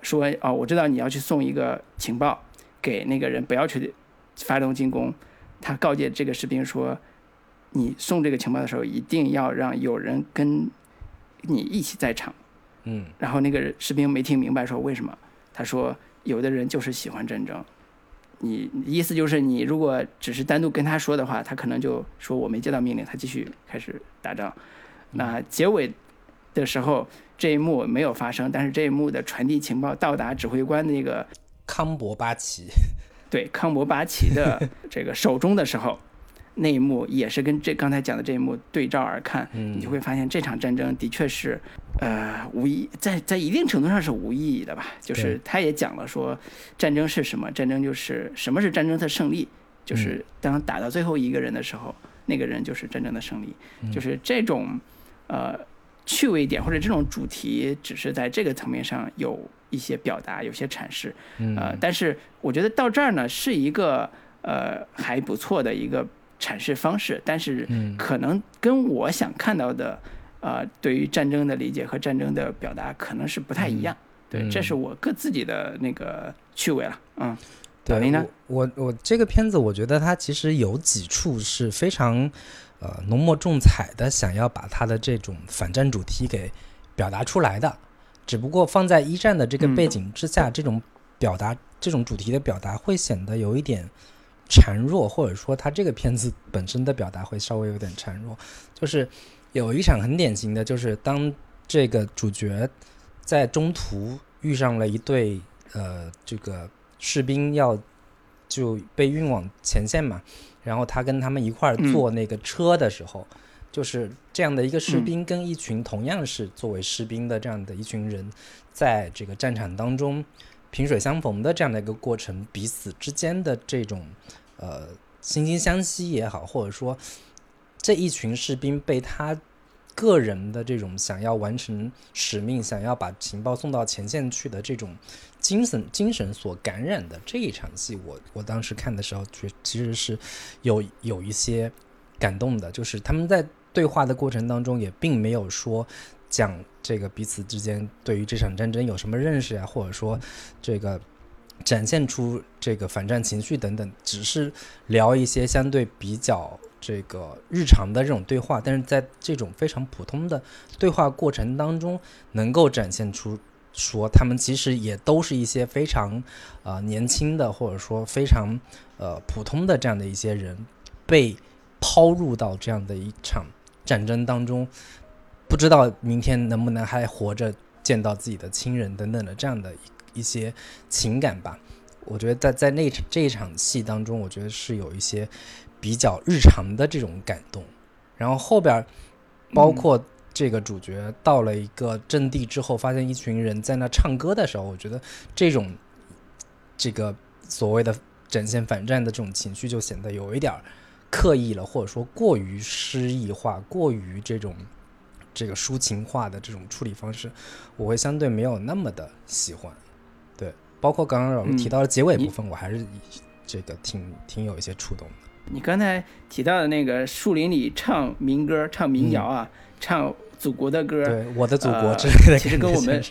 说哦，我知道你要去送一个情报给那个人，不要去发动进攻。他告诫这个士兵说，你送这个情报的时候，一定要让有人跟你一起在场。嗯然后那个士兵没听明白，说为什么？他说有的人就是喜欢战争。你意思就是你如果只是单独跟他说的话，他可能就说我没接到命令，他继续开始打仗。那结尾的时候，这一幕没有发生，但是这一幕的传递情报到达指挥官那个康伯巴奇，对康伯巴奇的这个手中的时候，那一幕也是跟这刚才讲的这一幕对照而看，嗯你就会发现这场战争的确是，呃，无意在在一定程度上是无意义的吧。就是他也讲了说，战争是什么？战争就是什么是战争的胜利？就是当打到最后一个人的时候，那个人就是真正的胜利。就是这种呃趣味点或者这种主题，只是在这个层面上有一些表达，有些阐释。呃，但是我觉得到这儿呢，是一个呃还不错的一个阐释方式，但是可能跟我想看到的呃对于战争的理解和战争的表达可能是不太一样。对，这是我个自己的那个趣味了。嗯，对您呢？我我我这个片子，我觉得它其实有几处是非常呃浓墨重彩的，想要把它的这种反战主题给表达出来的。只不过放在一战的这个背景之下，这种表达这种主题的表达会显得有一点孱弱，或者说他这个片子本身的表达会稍微有点孱弱。就是有一场很典型的，就是当这个主角在中途遇上了一对呃这个士兵要就被运往前线嘛，然后他跟他们一块儿坐那个车的时候，就是这样的一个士兵跟一群同样是作为士兵的这样的一群人，在这个战场当中萍水相逢的这样的一个过程，彼此之间的这种呃惺惺相惜也好，或者说这一群士兵被他个人的这种想要完成使命、想要把情报送到前线去的这种精神精神所感染的这一场戏，我我当时看的时候，觉其实是有有一些感动的，就是他们在对话的过程当中，也并没有说讲这个彼此之间对于这场战争有什么认识啊，或者说这个展现出这个反战情绪等等，只是聊一些相对比较这个日常的这种对话，但是在这种非常普通的对话过程当中，能够展现出说他们其实也都是一些非常呃年轻的，或者说非常呃普通的这样的一些人，被抛入到这样的一场战争当中，不知道明天能不能还活着见到自己的亲人等等的这样的一一些情感吧。我觉得在在那这一场戏当中，我觉得是有一些比较日常的这种感动。然后后边包括这个主角到了一个阵地之后，发现一群人在那唱歌的时候，我觉得这种这个所谓的展现反战的这种情绪，就显得有一点刻意了，或者说过于诗意化、过于这种这个抒情化的这种处理方式，我会相对没有那么的喜欢。对包括刚刚我们提到的结尾部分，我还是这个挺挺有一些触动的。你刚才提到的那个树林里唱民歌、唱民谣啊，唱祖国的歌，对我的祖国之类的，其实跟我们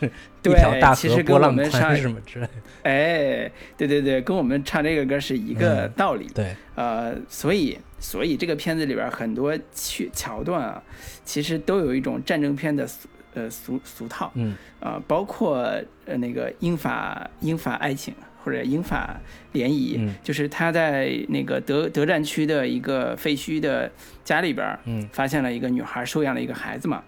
对 一条大河波浪宽什么之类的。哎，对对对，跟我们唱这个歌是一个道理。对，呃，所以所以这个片子里边很多桥桥段啊，其实都有一种战争片的俗呃俗俗套。嗯，啊，包括呃那个英法英法爱情。或者英法联谊，就是他在那个德德战区的一个废墟的家里边，嗯，发现了一个女孩收养了一个孩子嘛。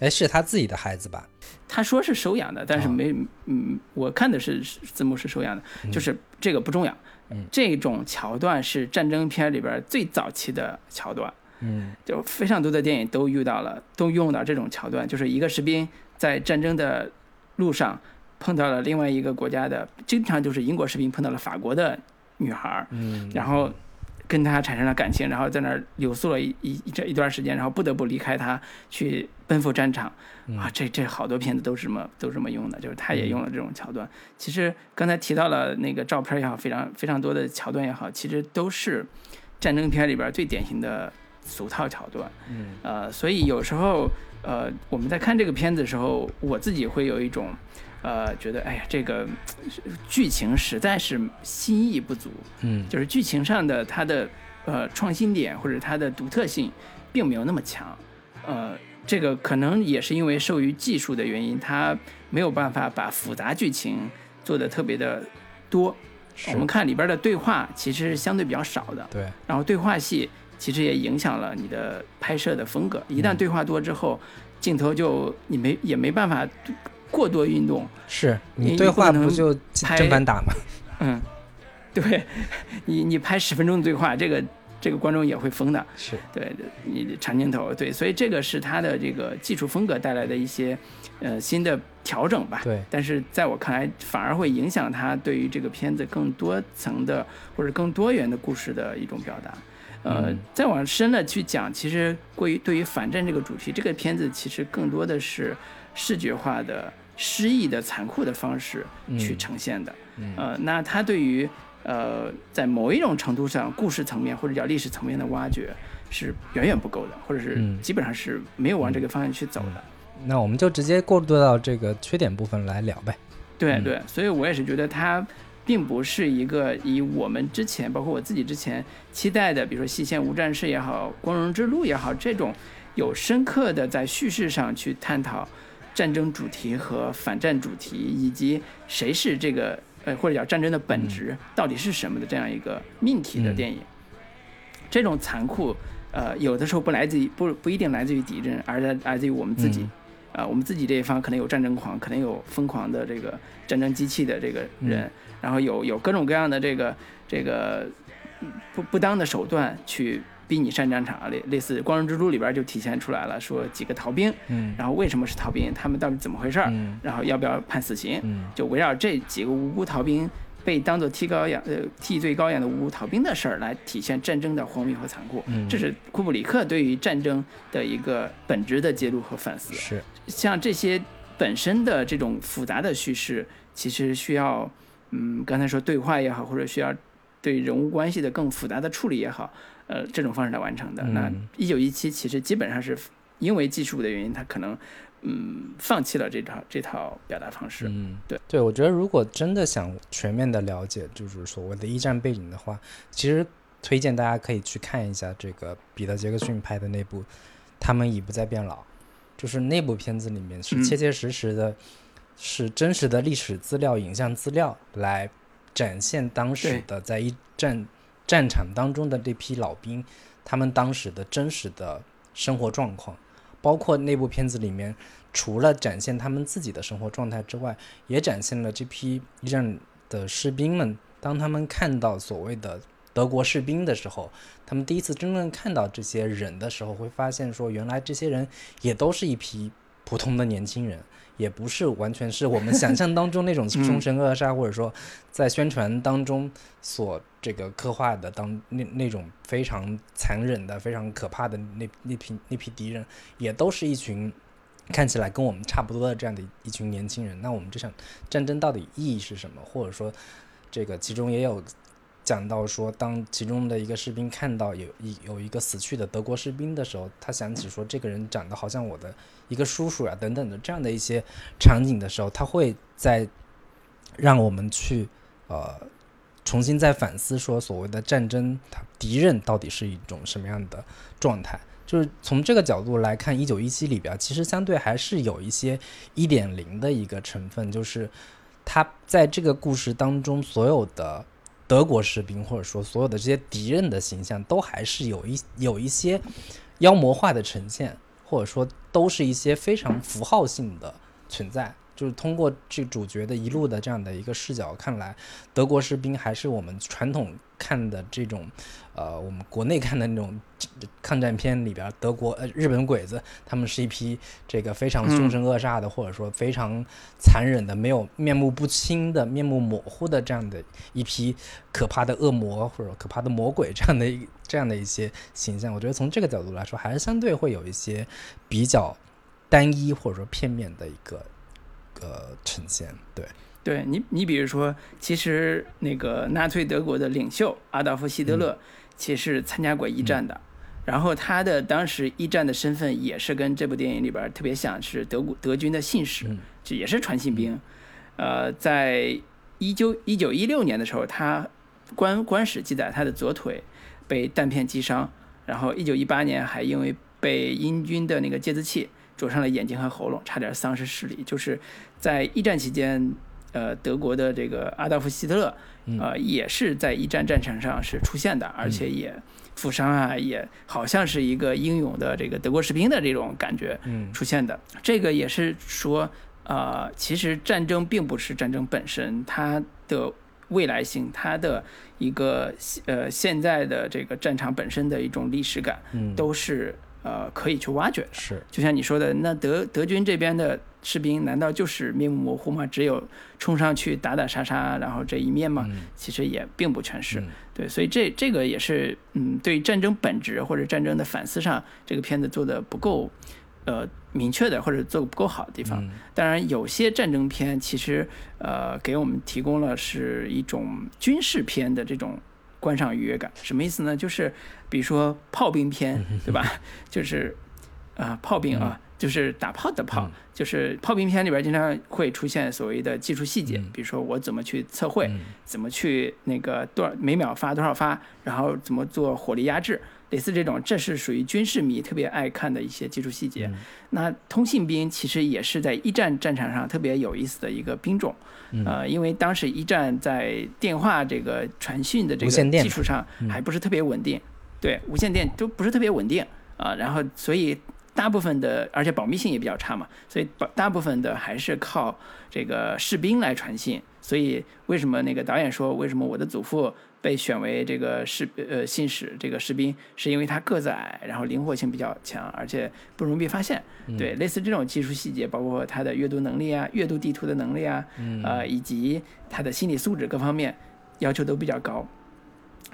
哎，是他自己的孩子吧？他说是收养的，但是没，嗯，我看的是字幕是收养的，就是这个不重要。嗯，这种桥段是战争片里边最早期的桥段。嗯，就非常多的电影都遇到了，都用到这种桥段，就是一个士兵在战争的路上。碰到了另外一个国家的，经常就是英国士兵碰到了法国的女孩，嗯，然后跟他产生了感情，然后在那儿留宿了一一这一段时间，然后不得不离开他去奔赴战场，啊，这这好多片子都是这么都这么用的，就是他也用了这种桥段。其实刚才提到了那个照片也好，非常非常多的桥段也好，其实都是战争片里边最典型的俗套桥段，嗯，呃，所以有时候呃我们在看这个片子的时候，我自己会有一种。呃，觉得哎呀，这个剧情实在是新意不足，嗯，就是剧情上的它的呃创新点或者它的独特性并没有那么强，呃，这个可能也是因为受于技术的原因，它没有办法把复杂剧情做的特别的多。我们看里边的对话其实是相对比较少的，对，然后对话戏其实也影响了你的拍摄的风格。一旦对话多之后，镜头就你没也没办法。过多运动是你对话不就正反打吗？嗯，对，你你拍十分钟的对话，这个这个观众也会疯的。是对，你长镜头，对，所以这个是他的这个技术风格带来的一些呃新的调整吧。对，但是在我看来，反而会影响他对于这个片子更多层的或者更多元的故事的一种表达。呃，再往深了去讲，其实过于对于反战这个主题，这个片子其实更多的是视觉化的。诗意的残酷的方式去呈现的，呃，那他对于呃在某一种程度上故事层面或者叫历史层面的挖掘是远远不够的，或者是基本上是没有往这个方向去走的。那我们就直接过渡到这个缺点部分来聊呗。对对，所以我也是觉得它并不是一个以我们之前包括我自己之前期待的，比如说《西线无战事》也好，《光荣之路》也好，这种有深刻的在叙事上去探讨。战争主题和反战主题，以及谁是这个呃或者叫战争的本质到底是什么的这样一个命题的电影，这种残酷呃有的时候不来自于不不一定来自于敌人，而来来自于我们自己啊，我们自己这一方可能有战争狂，可能有疯狂的这个战争机器的这个人，然后有有各种各样的这个这个不不当的手段去。逼你上战场，类类似《光荣之路》里边就体现出来了，说几个逃兵，嗯，然后为什么是逃兵，他们到底怎么回事儿，然后要不要判死刑，嗯，就围绕这几个无辜逃兵被当做替羔羊，呃，替罪羔羊的无辜逃兵的事儿来体现战争的荒谬和残酷，嗯，这是库布里克对于战争的一个本质的揭露和反思。是，像这些本身的这种复杂的叙事，其实需要，嗯，刚才说对话也好，或者需要对人物关系的更复杂的处理也好。呃，这种方式来完成的。那一九一七其实基本上是因为技术的原因，他可能嗯放弃了这套这套表达方式。嗯，对对，我觉得如果真的想全面的了解就是所谓的一战背景的话，其实推荐大家可以去看一下这个彼得杰克逊拍的那部《他们已不再变老》，就是那部片子里面是切切实实的，是真实的历史资料、影像资料来展现当时的在一战。战场当中的这批老兵，他们当时的真实的生活状况，包括那部片子里面，除了展现他们自己的生活状态之外，也展现了这批一战的士兵们，当他们看到所谓的德国士兵的时候，他们第一次真正看到这些人的时候，会发现说，原来这些人也都是一批普通的年轻人。也不是完全是我们想象当中那种 凶神恶煞，或者说在宣传当中所这个刻画的当那那种非常残忍的、非常可怕的那那批那批敌人，也都是一群看起来跟我们差不多的这样的一群年轻人，那我们这场战争到底意义是什么？或者说，这个其中也有讲到说，当其中的一个士兵看到有一有一个死去的德国士兵的时候，他想起说这个人长得好像我的一个叔叔啊等等的这样的一些场景的时候，他会在让我们去呃重新再反思说，所谓的战争，他敌人到底是一种什么样的状态？就是从这个角度来看，《一九一七》里边其实相对还是有一些一点零的一个成分，就是他在这个故事当中，所有的德国士兵或者说所有的这些敌人的形象，都还是有一有一些妖魔化的呈现，或者说都是一些非常符号性的存在。就是通过这主角的一路的这样的一个视角看来，德国士兵还是我们传统看的这种，呃，我们国内看的那种抗战片里边德国呃日本鬼子，他们是一批这个非常凶神恶煞的，或者说非常残忍的、没有面目不清的、面目模糊的这样的一批可怕的恶魔或者可怕的魔鬼这样的一这样的一些形象。我觉得从这个角度来说，还是相对会有一些比较单一或者说片面的一个。呃，呈现对，对你，你比如说，其实那个纳粹德国的领袖阿道夫·希特勒，其实参加过一战的，然后他的当时一战的身份也是跟这部电影里边特别像，是德国德军的信使，就也是传信兵。呃，在一九一九一六年的时候，他官官史记载他的左腿被弹片击伤，然后一九一八年还因为被英军的那个芥子气。灼伤了眼睛和喉咙，差点丧失视力。就是在一战期间，呃，德国的这个阿道夫·希特勒，呃，也是在一战战场上是出现的，而且也负伤啊，也好像是一个英勇的这个德国士兵的这种感觉出现的。这个也是说，呃，其实战争并不是战争本身，它的未来性，它的一个呃现在的这个战场本身的一种历史感，都是。呃，可以去挖掘，是，就像你说的，那德德军这边的士兵难道就是面目模糊吗？只有冲上去打打杀杀，然后这一面吗？其实也并不全是，对，所以这这个也是，嗯，对战争本质或者战争的反思上，这个片子做的不够，呃，明确的或者做不够好的地方。当然，有些战争片其实，呃，给我们提供了是一种军事片的这种。观赏愉悦感什么意思呢？就是比如说炮兵片，对吧？就是啊，炮兵啊，就是打炮的炮。就是炮兵片里边经常会出现所谓的技术细节，比如说我怎么去测绘，怎么去那个多少每秒发多少发，然后怎么做火力压制。类似这种，这是属于军事迷特别爱看的一些技术细节。那通信兵其实也是在一战战场上特别有意思的一个兵种，呃，因为当时一战在电话这个传讯的这个技术上还不是特别稳定，对，无线电都不是特别稳定啊。然后所以大部分的，而且保密性也比较差嘛，所以大部分的还是靠这个士兵来传信。所以为什么那个导演说，为什么我的祖父？被选为这个士呃信使这个士兵，是因为他个子矮，然后灵活性比较强，而且不容易被发现。对，类似这种技术细节，包括他的阅读能力啊、阅读地图的能力啊，呃，以及他的心理素质各方面要求都比较高。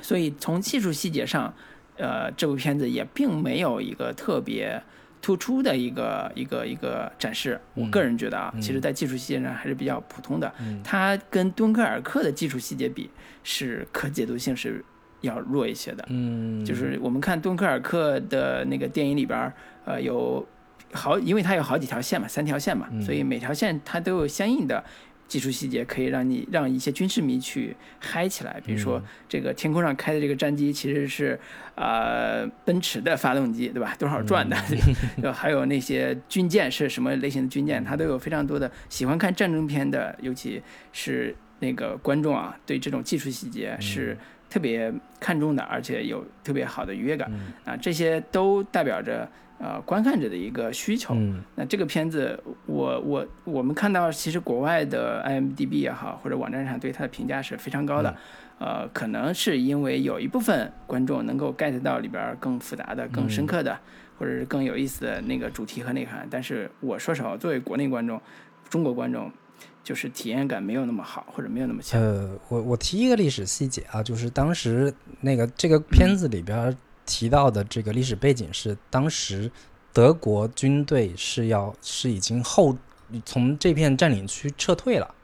所以从技术细节上，呃，这部片子也并没有一个特别。突出的一个一个一个展示，我个人觉得啊，其实在技术细节上还是比较普通的。它跟敦刻尔克的技术细节比，是可解读性是要弱一些的。嗯，就是我们看敦刻尔克的那个电影里边，呃，有好，因为它有好几条线嘛，三条线嘛，所以每条线它都有相应的。技术细节可以让你让一些军事迷去嗨起来，比如说这个天空上开的这个战机其实是呃奔驰的发动机，对吧？多少转的？还有那些军舰是什么类型的军舰？它都有非常多的喜欢看战争片的，尤其是那个观众啊，对这种技术细节是特别看重的，而且有特别好的愉悦感啊，这些都代表着。呃，观看者的一个需求。那这个片子，我我我们看到，其实国外的 IMDB 也好，或者网站上对它的评价是非常高的。呃，可能是因为有一部分观众能够 get 到里边更复杂的、更深刻的，或者是更有意思的那个主题和内涵。但是我说实话，作为国内观众，中国观众，就是体验感没有那么好，或者没有那么强。呃，我我提一个历史细节啊，就是当时那个这个片子里边。提到的这个历史背景是，当时德国军队是要是已经后从这片占领区撤退了，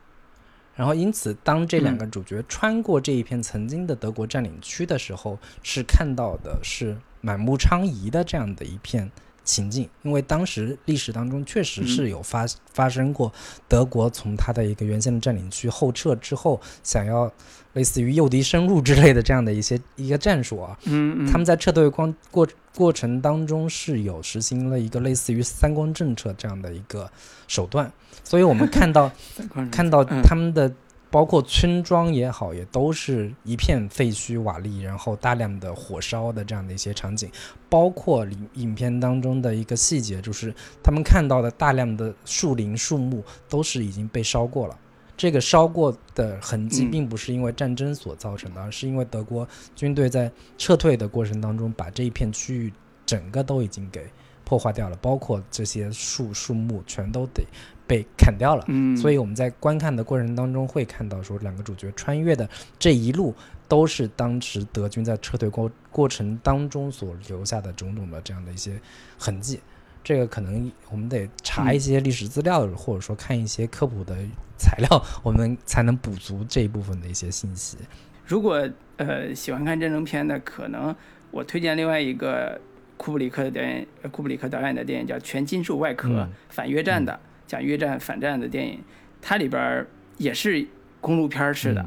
然后因此当这两个主角穿过这一片曾经的德国占领区的时候，是看到的是满目疮痍的这样的一片。情境，因为当时历史当中确实是有发发生过德国从它的一个原先的占领区后撤之后，想要类似于诱敌深入之类的这样的一些一个战术啊。嗯，他们在撤退光过过程当中是有实行了一个类似于三光政策这样的一个手段，所以我们看到 看到他们的。包括村庄也好，也都是一片废墟瓦砾，然后大量的火烧的这样的一些场景。包括影影片当中的一个细节，就是他们看到的大量的树林树木都是已经被烧过了。这个烧过的痕迹，并不是因为战争所造成的，而是因为德国军队在撤退的过程当中，把这一片区域整个都已经给破坏掉了，包括这些树树木全都得。被砍掉了，嗯，所以我们在观看的过程当中会看到，说两个主角穿越的这一路都是当时德军在撤退过过程当中所留下的种种的这样的一些痕迹。这个可能我们得查一些历史资料，或者说看一些科普的材料，我们才能补足这一部分的一些信息。如果呃喜欢看战争片的，可能我推荐另外一个库布里克的电影，库布里克导演的电影叫《全金属外壳》，反越战的。讲越战反战的电影，它里边也是公路片似的，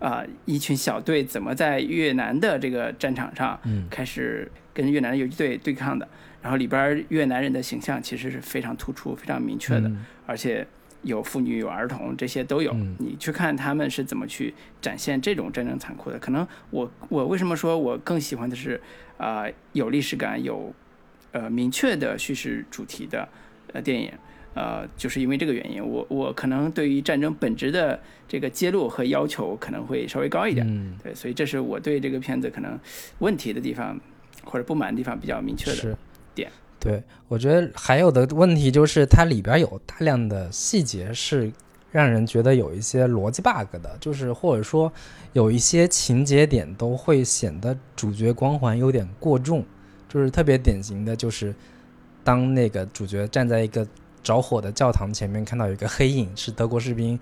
啊，一群小队怎么在越南的这个战场上开始跟越南的游击队对抗的，然后里边越南人的形象其实是非常突出、非常明确的，而且有妇女、有儿童，这些都有。你去看他们是怎么去展现这种战争残酷的。可能我我为什么说我更喜欢的是啊有历史感、有呃明确的叙事主题的呃电影。呃，就是因为这个原因，我我可能对于战争本质的这个揭露和要求可能会稍微高一点，嗯，对，所以这是我对这个片子可能问题的地方或者不满的地方比较明确的点。对，我觉得还有的问题就是它里边有大量的细节是让人觉得有一些逻辑 bug 的，就是或者说有一些情节点都会显得主角光环有点过重，就是特别典型的就是当那个主角站在一个。着火的教堂前面看到有一个黑影，是德国士兵，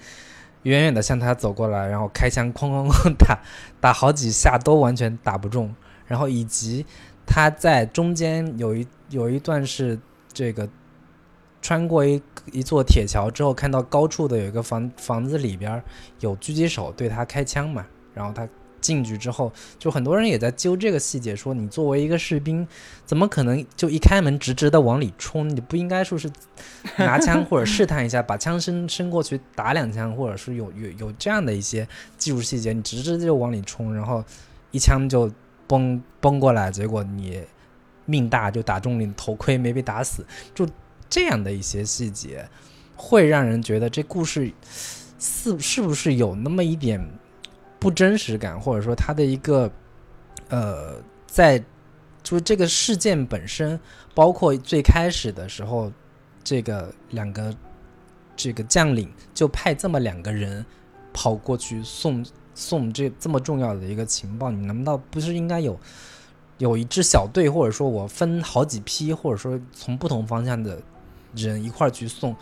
远远的向他走过来，然后开枪哐哐哐打，打好几下都完全打不中。然后以及他在中间有一有一段是这个穿过一一座铁桥之后，看到高处的有一个房房子里边有狙击手对他开枪嘛，然后他。进去之后，就很多人也在揪这个细节，说你作为一个士兵，怎么可能就一开门直直的往里冲？你不应该说是拿枪或者试探一下，把枪伸伸过去打两枪，或者是有有 有这样的一些技术细节，你直直就往里冲，然后一枪就崩崩过来，结果你命大就打中你头盔，没被打死。就这样的一些细节，会让人觉得这故事是是不是有那么一点？不真实感，或者说他的一个，呃，在就是这个事件本身，包括最开始的时候，这个两个这个将领就派这么两个人跑过去送送这这么重要的一个情报，你难道不是应该有有一支小队，或者说我分好几批，或者说从不同方向的人一块儿去送，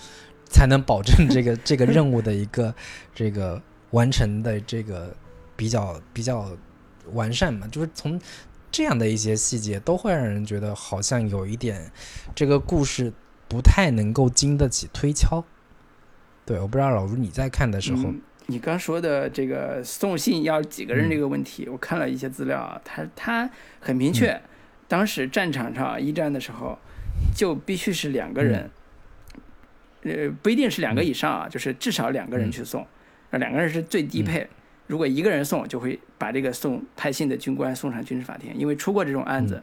才能保证这个这个任务的一个这个完成的这个。比较比较完善嘛，就是从这样的一些细节，都会让人觉得好像有一点这个故事不太能够经得起推敲。对，我不知道老卢你在看的时候，你刚说的这个送信要几个人这个问题，我看了一些资料，他他很明确，当时战场上一战的时候就必须是两个人，呃，不一定是两个以上啊，就是至少两个人去送，那两个人是最低配。如果一个人送，就会把这个送派信的军官送上军事法庭，因为出过这种案子，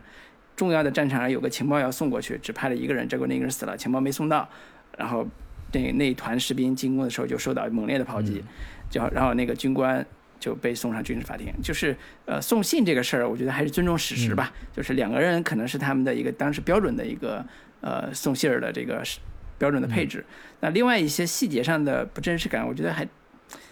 重要的战场上有个情报要送过去，只派了一个人，结果那个人死了，情报没送到，然后那那一团士兵进攻的时候就受到猛烈的炮击，就然后那个军官就被送上军事法庭。就是呃送信这个事儿，我觉得还是尊重史实吧，就是两个人可能是他们的一个当时标准的一个呃送信儿的这个标准的配置。那另外一些细节上的不真实感，我觉得还。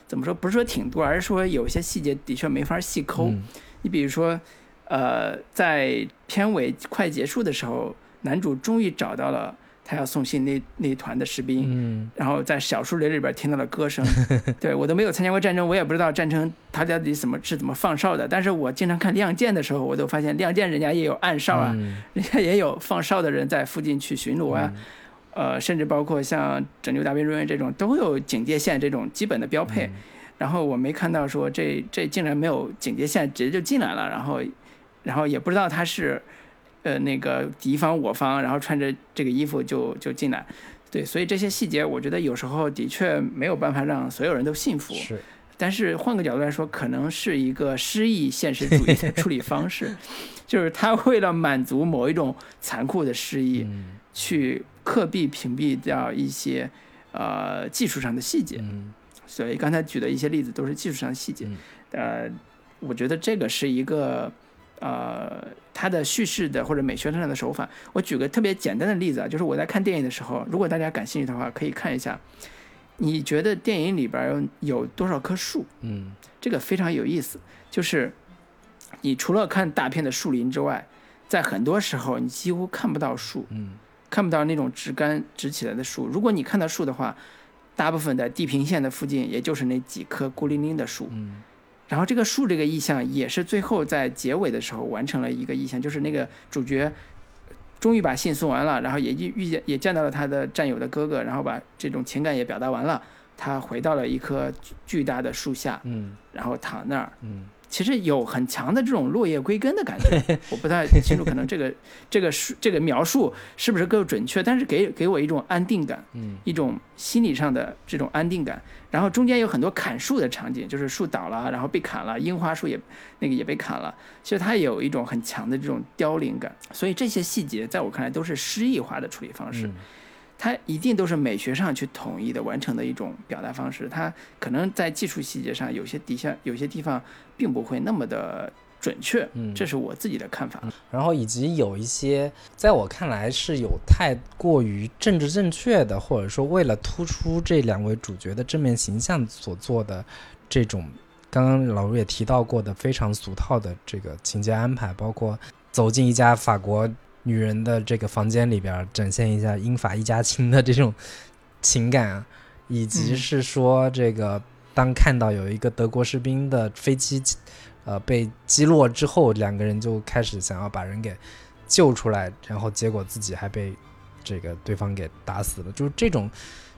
怎么说？不是说挺多，而是说有些细节的确没法细抠。你比如说，呃，在片尾快结束的时候，男主终于找到了他要送信那那一团的士兵，嗯然后在小树林里边听到了歌声。对我都没有参加过战争，我也不知道战争他到底怎么是怎么放哨的。但是我经常看《亮剑》的时候，我都发现《亮剑》人家也有暗哨啊，嗯人家也有放哨的人在附近去巡逻啊。呃，甚至包括像《拯救大兵瑞恩》这种，都有警戒线这种基本的标配。然后我没看到说这这竟然没有警戒线，直接就进来了，然后然后也不知道他是呃那个敌方我方，然后穿着这个衣服就就进来。对，所以这些细节，我觉得有时候的确没有办法让所有人都信服。是但是换个角度来说，可能是一个诗意现实主义的处理方式，就是他为了满足某一种残酷的诗意，嗯去刻意屏蔽掉一些呃技术上的细节。嗯所以刚才举的一些例子都是技术上的细节。嗯呃，我觉得这个是一个呃它的叙事的或者美学上的手法。我举个特别简单的例子啊，就是我在看电影的时候，如果大家感兴趣的话，可以看一下。你觉得电影里边有有多少棵树？嗯这个非常有意思，就是你除了看大片的树林之外，在很多时候你几乎看不到树，嗯看不到那种直干直起来的树。如果你看到树的话，大部分的地平线的附近也就是那几棵孤零零的树。嗯然后这个树这个意象也是最后在结尾的时候完成了一个意象，就是那个主角终于把信送完了，然后也遇遇见也见到了他的战友的哥哥，然后把这种情感也表达完了，他回到了一棵巨巨大的树下，嗯然后躺那儿。嗯其实有很强的这种落叶归根的感觉，我不太清楚，可能这个 这个书这个描述是不是够准确，但是给给我一种安定感，嗯一种心理上的这种安定感。然后中间有很多砍树的场景，就是树倒了，然后被砍了，樱花树也那个也被砍了，其实它有一种很强的这种凋零感。所以这些细节在我看来都是诗意化的处理方式。嗯它一定都是美学上去统一的完成的一种表达方式。它可能在技术细节上有些底下有些地方并不会那么的准确，嗯。这是我自己的看法。然后以及有一些在我看来是有太过于政治正确的，或者说为了突出这两位主角的正面形象所做的这种，刚刚老卢也提到过的非常俗套的这个情节安排，包括走进一家法国女人的这个房间里边儿，展现一下英法一家亲的这种情感啊，以及嗯。是说这个当看到有一个德国士兵的飞机呃被击落之后，两个人就开始想要把人给救出来，然后结果自己还被这个对方给打死了。就是这种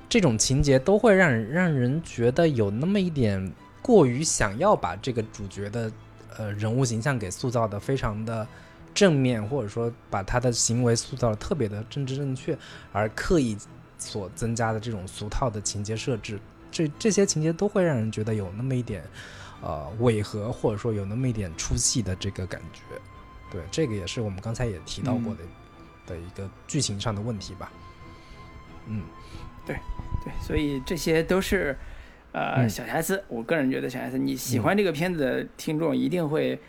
这种情节都会让让人觉得有那么一点过于想要把这个主角的呃人物形象给塑造的非常的正面，或者说把他的行为塑造的特别的政治正确，而刻意所增加的这种俗套的情节设置，这这些情节都会让人觉得有那么一点呃违和，或者说有那么一点出戏的这个感觉。对，这个也是我们刚才也提到过的、的一个剧情上的问题吧。嗯对对，所以这些都是呃、嗯小瑕疵。我个人觉得小瑕疵，你喜欢这个片子的听众一定会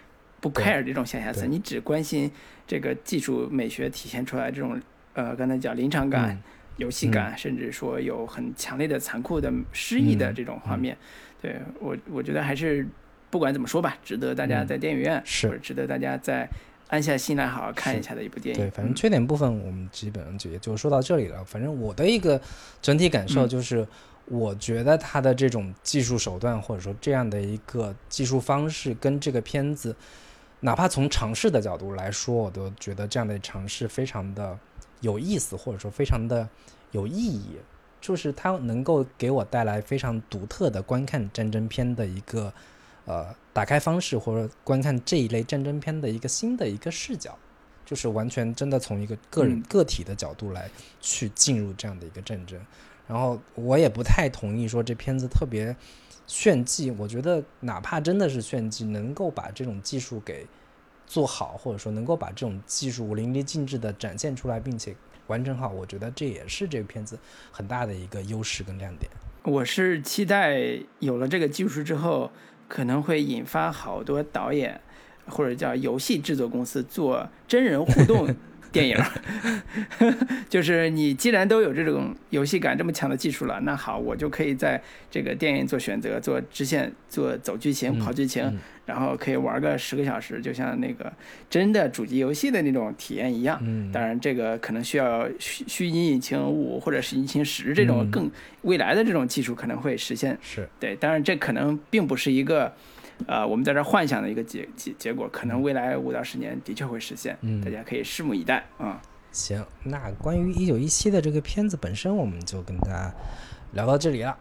不 care 这种小瑕疵，你只关心这个技术美学体现出来这种呃刚才讲临场感。嗯游戏感，甚至说有很强烈的残酷的诗意的嗯这种画面，对我我觉得还是不管怎么说吧，值得大家嗯。在电影院、是。或者值得大家在安下心来好好看一下的一部电影。对，反正嗯。缺点部分我们基本上就也就说到这里了。反正我的一个整体感受嗯。就是，我觉得它的这种技术手段或者说这样的一个技术方式，跟这个片子，哪怕从尝试的角度来说，我都觉得这样的尝试非常的有意思，或者说非常的有意义。就是它能够给我带来非常独特的观看战争片的一个呃打开方式，或者观看这一类战争片的一个新的一个视角。就是完全真的从一个个人、嗯个体的角度来去进入这样的一个战争。然后我也不太同意说这片子特别炫技，我觉得哪怕真的是炫技，能够把这种技术给做好，或者说能够把这种技术淋漓尽致的展现出来，并且完成好，我觉得这也是这个片子很大的一个优势跟亮点。我是期待有了这个技术之后，可能会引发好多导演或者叫游戏制作公司做真人互动 电影，就是你既然都有这种游戏感这么强的技术了，那好，我就可以在这个电影做选择、做支线、做走剧情、跑剧情，然后可以玩个十个小时，就像那个真的主机游戏的那种体验一样。嗯，当然这个可能需要虚虚拟引擎五或者是引擎十这种更未来的这种技术可能会实现。是对，当然这可能并不是一个。呃，我们在这幻想的一个结结结果，可能未来五到十年的确会实现，嗯，大家可以拭目以待啊。行，那关于一九一七的这个片子本身，我们就跟大家聊到这里了。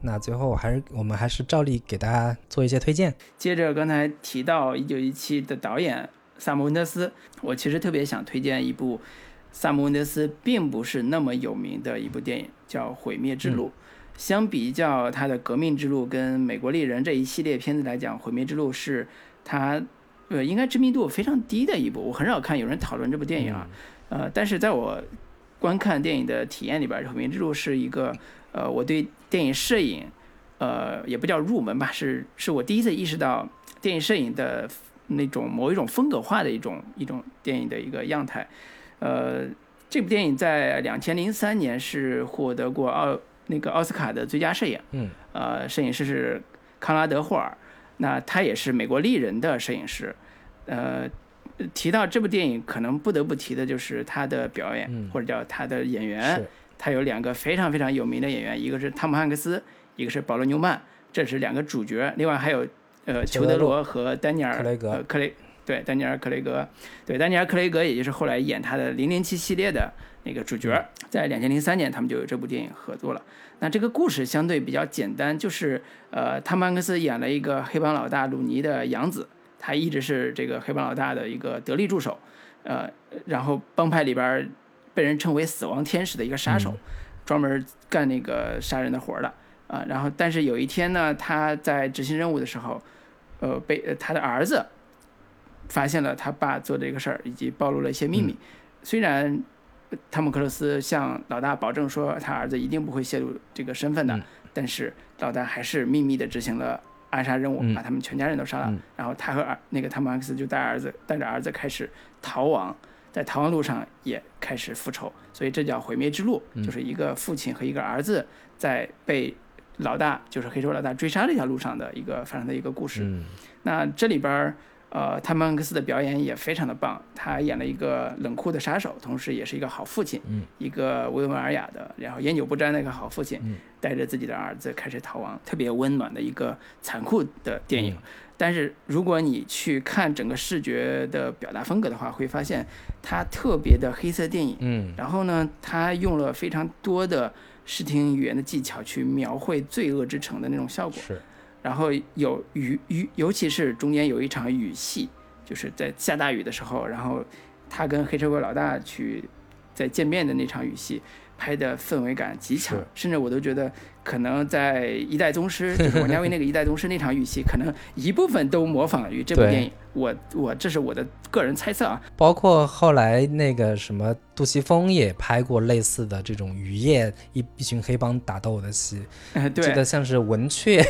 那最后还是我们还是照例给大家做一些推荐。接着刚才提到一九一七的导演萨姆温德斯，我其实特别想推荐一部萨姆温德斯并不是那么有名的一部电影，叫《毁灭之路》。相比较他的《革命之路》跟《美国丽人》这一系列片子来讲，《毁灭之路》是他呃应该知名度非常低的一部。我很少看有人讨论这部电影啊，呃，但是在我观看电影的体验里边，《毁灭之路》是一个呃我对电影摄影呃也不叫入门吧，是是我第一次意识到电影摄影的那种某一种风格化的一种一种电影的一个样态。呃，这部电影在两千零三年是获得过奥。那个奥斯卡的最佳摄影，嗯，呃，摄影师是康拉德·霍尔，那他也是美国丽人的摄影师，呃，提到这部电影，可能不得不提的就是他的表演，或者叫他的演员，他有两个非常非常有名的演员，一个是汤姆·汉克斯，一个是保罗·纽曼，这是两个主角，另外还有呃裘德罗和丹尼尔·克雷格，克雷，对，丹尼尔·克雷格，对，丹尼尔·克雷格，也就是后来演他的《零零七》系列的。那个主角在两千零三年，他们就有这部电影合作了。那这个故事相对比较简单，就是呃，汤姆汉克斯演了一个黑帮老大鲁尼的养子，他一直是这个黑帮老大的一个得力助手，呃，然后帮派里边被人称为“死亡天使”的一个杀手，专门干那个杀人的活的啊。然后，但是有一天呢，他在执行任务的时候，呃，被他的儿子发现了他爸做这个事儿，以及暴露了一些秘密，虽然。汤姆克鲁斯向老大保证说，他儿子一定不会泄露这个身份的。但是老大还是秘密的执行了暗杀任务，把他们全家人都杀了。然后他和儿那个汤姆汉克斯就带儿子带着儿子开始逃亡，在逃亡路上也开始复仇。所以这叫毁灭之路，就是一个父亲和一个儿子在被老大就是黑手老大追杀这条路上的一个发生的一个故事。那这里边儿。呃，汤姆汉克斯的表演也非常的棒，他演了一个冷酷的杀手，同时也是一个好父亲，一个温文尔雅的，然后烟酒不沾的一个好父亲，带着自己的儿子开始逃亡，特别温暖的一个残酷的电影。但是如果你去看整个视觉的表达风格的话，会发现它特别的黑色电影。嗯，然后呢，他用了非常多的视听语言的技巧去描绘罪恶之城的那种效果。是。然后有雨雨，尤其是中间有一场雨戏，就是在下大雨的时候，然后他跟黑社会老大去在见面的那场雨戏，拍的氛围感极强，甚至我都觉得可能在《一代宗师》就是王家卫那个《一代宗师》那场雨戏，可能一部分都模仿于这部电影。我我这是我的个人猜测啊，包括后来那个什么杜琪峰也拍过类似的这种雨夜一一群黑帮打斗的戏，记得像是《文雀》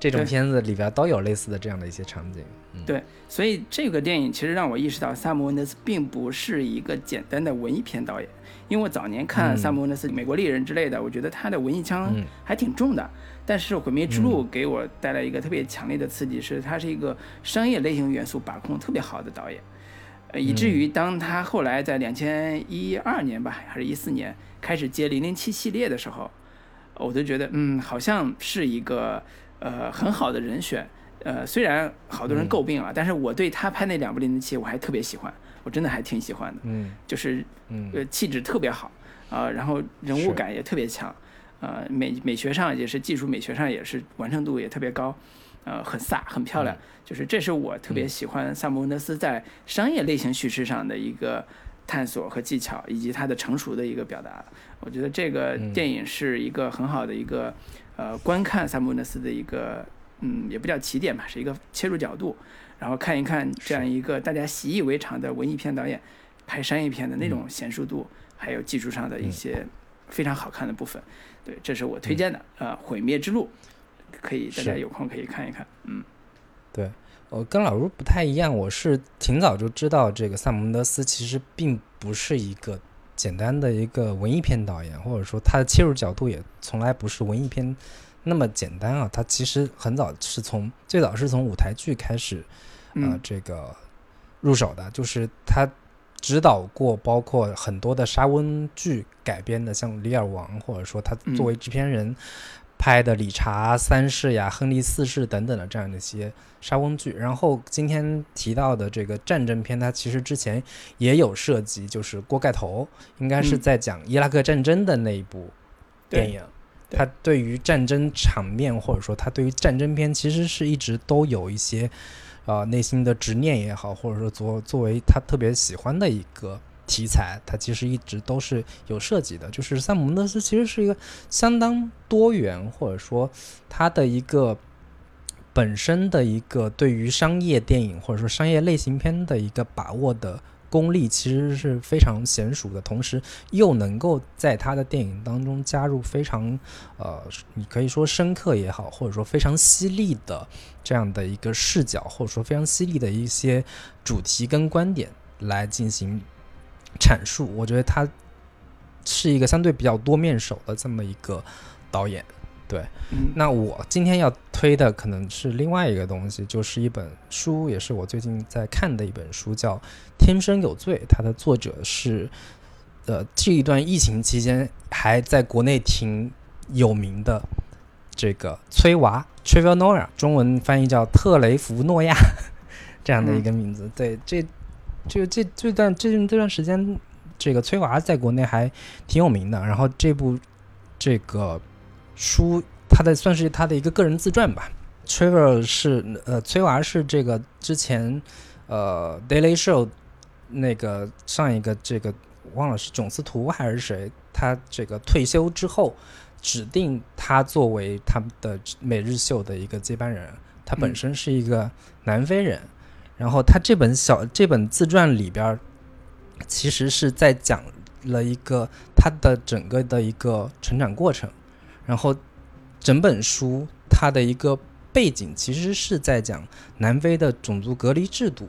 这种片子里边都有类似的这样的一些场景。对，所以这个电影其实让我意识到萨姆温德斯并不是一个简单的文艺片导演，因为我早年看萨姆温德斯《美国猎人》之类的，我觉得他的文艺腔还挺重的。但是《毁灭之路》给我带来一个特别强烈的刺激，是他是一个商业类型元素把控特别好的导演，呃，以至于当他后来在两千一二年吧，还是一四年开始接《零零七》系列的时候，我都觉得，嗯，好像是一个呃很好的人选。呃，虽然好多人诟病啊，但是我对他拍那两部《零零七》我还特别喜欢，我真的还挺喜欢的。嗯，就是呃气质特别好啊，然后人物感也特别强。呃，美美学上也是技术美学上也是完成度也特别高，呃，很飒，很漂亮。就是这是我特别喜欢萨姆温德斯在商业类型叙事上的一个探索和技巧，以及他的成熟的一个表达。我觉得这个电影是一个很好的一个呃观看萨姆温德斯的一个嗯，也不叫起点吧，是一个切入角度，然后看一看这样一个大家习以为常的文艺片导演拍商业片的那种娴熟度，还有技术上的一些非常好看的部分。对，这是我推荐的，呃，毁灭之路，可以大家有空可以看一看，嗯，对，我跟老卢不太一样，我是挺早就知道这个萨蒙德斯其实并不是一个简单的一个文艺片导演，或者说他的切入角度也从来不是文艺片那么简单啊。他其实很早是从最早是从舞台剧开始，呃，这个入手的，就是他指导过包括很多的沙翁剧改编的，像《李尔王》，或者说他作为制片人。拍的《理查三世》呀、《亨利四世》等等的这样的一些沙翁剧，然后今天提到的这个战争片，它其实之前也有涉及，就是锅盖头，应该是在讲伊拉克战争的那一部电影。他对于战争场面，或者说他对于战争片，其实是一直都有一些呃内心的执念也好，或者说作作为他特别喜欢的一个。题材它其实一直都是有涉及的，就是萨姆德斯其实是一个相当多元，或者说他的一个本身的一个对于商业电影或者说商业类型片的一个把握的功力，其实是非常娴熟的。同时，又能够在他的电影当中加入非常呃，你可以说深刻也好，或者说非常犀利的这样的一个视角，或者说非常犀利的一些主题跟观点来进行。阐述，我觉得他是一个相对比较多面手的这么一个导演，对。那我今天要推的可能是另外一个东西，就是一本书，也是我最近在看的一本书，叫《天生有罪》，它的作者是呃这一段疫情期间还在国内挺有名的这个崔娃 （Trevor Noah），中文翻译叫特雷弗诺亚这样的一个名字，对这。这这这段这这段时间，这个崔娃在国内还挺有名的。然后这部这个书，他的算是他的一个个人自传吧。Trevor 是呃，崔娃是这个之前呃《Daily Show》那个上一个这个忘了是囧司图还是谁，他这个退休之后指定他作为他们的每日秀的一个接班人。他本身是一个南非人。然后他这本小这本自传里边，其实是在讲了一个他的整个的一个成长过程。然后整本书它的一个背景，其实是在讲南非的种族隔离制度，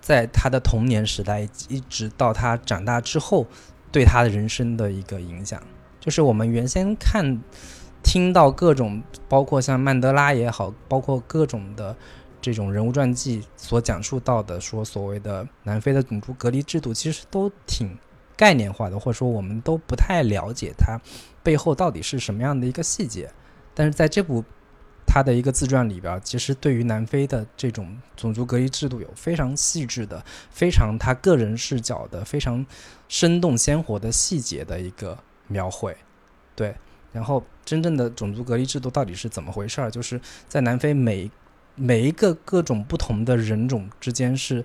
在他的童年时代一直到他长大之后，对他的人生的一个影响。就是我们原先看听到各种，包括像曼德拉也好，包括各种的。这种人物传记所讲述到的，说所谓的南非的种族隔离制度，其实都挺概念化的，或者说我们都不太了解它背后到底是什么样的一个细节。但是在这部他的一个自传里边，其实对于南非的这种种族隔离制度有非常细致的、非常他个人视角的、非常生动鲜活的细节的一个描绘。对，然后真正的种族隔离制度到底是怎么回事儿？就是在南非每每一个各种不同的人种之间是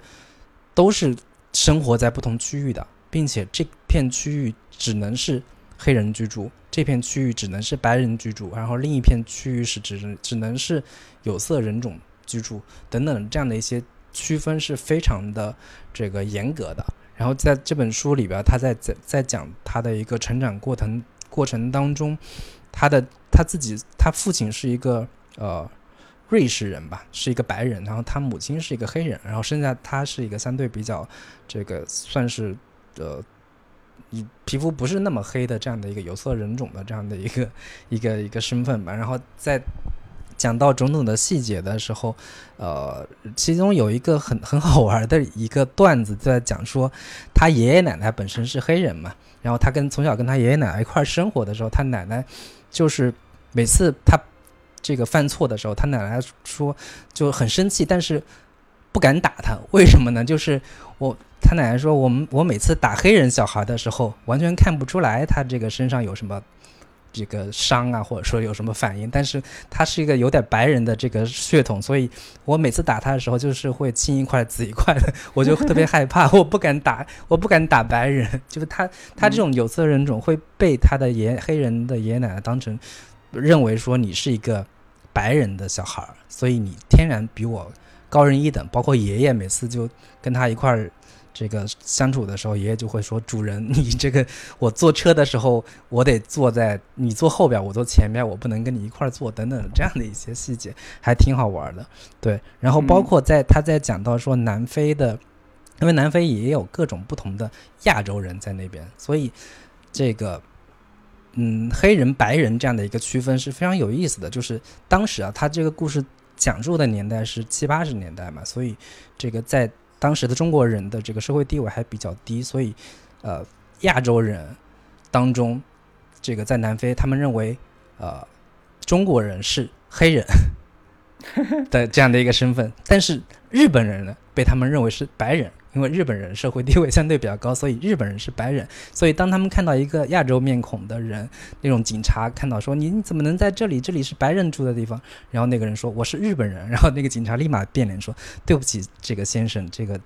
都是生活在不同区域的，并且这片区域只能是黑人居住，这片区域只能是白人居住，然后另一片区域是只只能是有色人种居住等等这样的一些区分是非常的这个严格的。然后在这本书里边，他在在在讲他的一个成长过程过程当中，他的他自己他父亲是一个呃。瑞士人吧，是一个白人，然后他母亲是一个黑人，然后剩下他是一个相对比较这个算是呃，你皮肤不是那么黑的这样的一个有色人种的这样的一个一个一个身份吧。然后在讲到种种的细节的时候，呃，其中有一个很很好玩的一个段子，在讲说他爷爷奶奶本身是黑人嘛，然后他跟从小跟他爷爷奶奶一块生活的时候，他奶奶就是每次他。这个犯错的时候，他奶奶说就很生气，但是不敢打他。为什么呢？就是我他奶奶说，我们我每次打黑人小孩的时候，完全看不出来他这个身上有什么这个伤啊，或者说有什么反应。但是他是一个有点白人的这个血统，所以我每次打他的时候，就是会青一块紫一块的，我就特别害怕，我不敢打，我不敢打白人。就是他他这种有色人种会被他的爷黑人的爷爷奶奶当成认为说你是一个。白人的小孩，所以你天然比我高人一等。包括爷爷每次就跟他一块儿这个相处的时候，爷爷就会说：“主人，你这个我坐车的时候，我得坐在你坐后边，我坐前面，我不能跟你一块儿坐，等等这样的一些细节，还挺好玩的。对，然后包括在他在讲到说南非的，因为南非也有各种不同的亚洲人在那边，所以这个嗯黑人白人这样的一个区分是非常有意思的。就是当时啊，他这个故事讲述的年代是七八十年代嘛，所以这个在。当时的中国人的这个社会地位还比较低，所以，呃，亚洲人当中，这个在南非，他们认为，呃，中国人是黑人 的这样的一个身份，但是日本人呢，被他们认为是白人。因为日本人社会地位相对比较高，所以日本人是白人。所以当他们看到一个亚洲面孔的人，那种警察看到说你怎么能在这里？这里是白人住的地方。然后那个人说我是日本人。然后那个警察立马变脸说对不起，这个先生，这个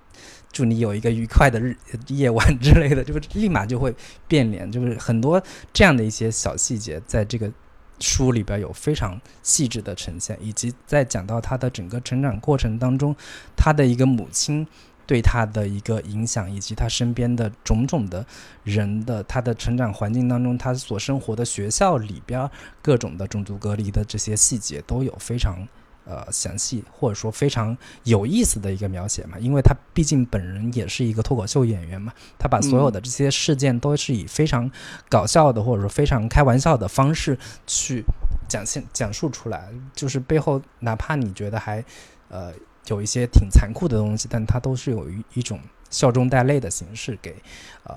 祝你有一个愉快的日夜晚之类的，就是立马就会变脸。就是很多这样的一些小细节，在这个书里边有非常细致的呈现，以及在讲到他的整个成长过程当中，他的一个母亲。对他的一个影响，以及他身边的种种的人的他的成长环境当中，他所生活的学校里边各种的种族隔离的这些细节，都有非常呃详细或者说非常有意思的一个描写嘛。因为他毕竟本人也是一个脱口秀演员嘛，他把所有的这些事件都是以非常搞笑的或者说非常开玩笑的方式去讲现讲述出来，就是背后哪怕你觉得还呃。有一些挺残酷的东西，但它都是有一一种笑中带泪的形式给呃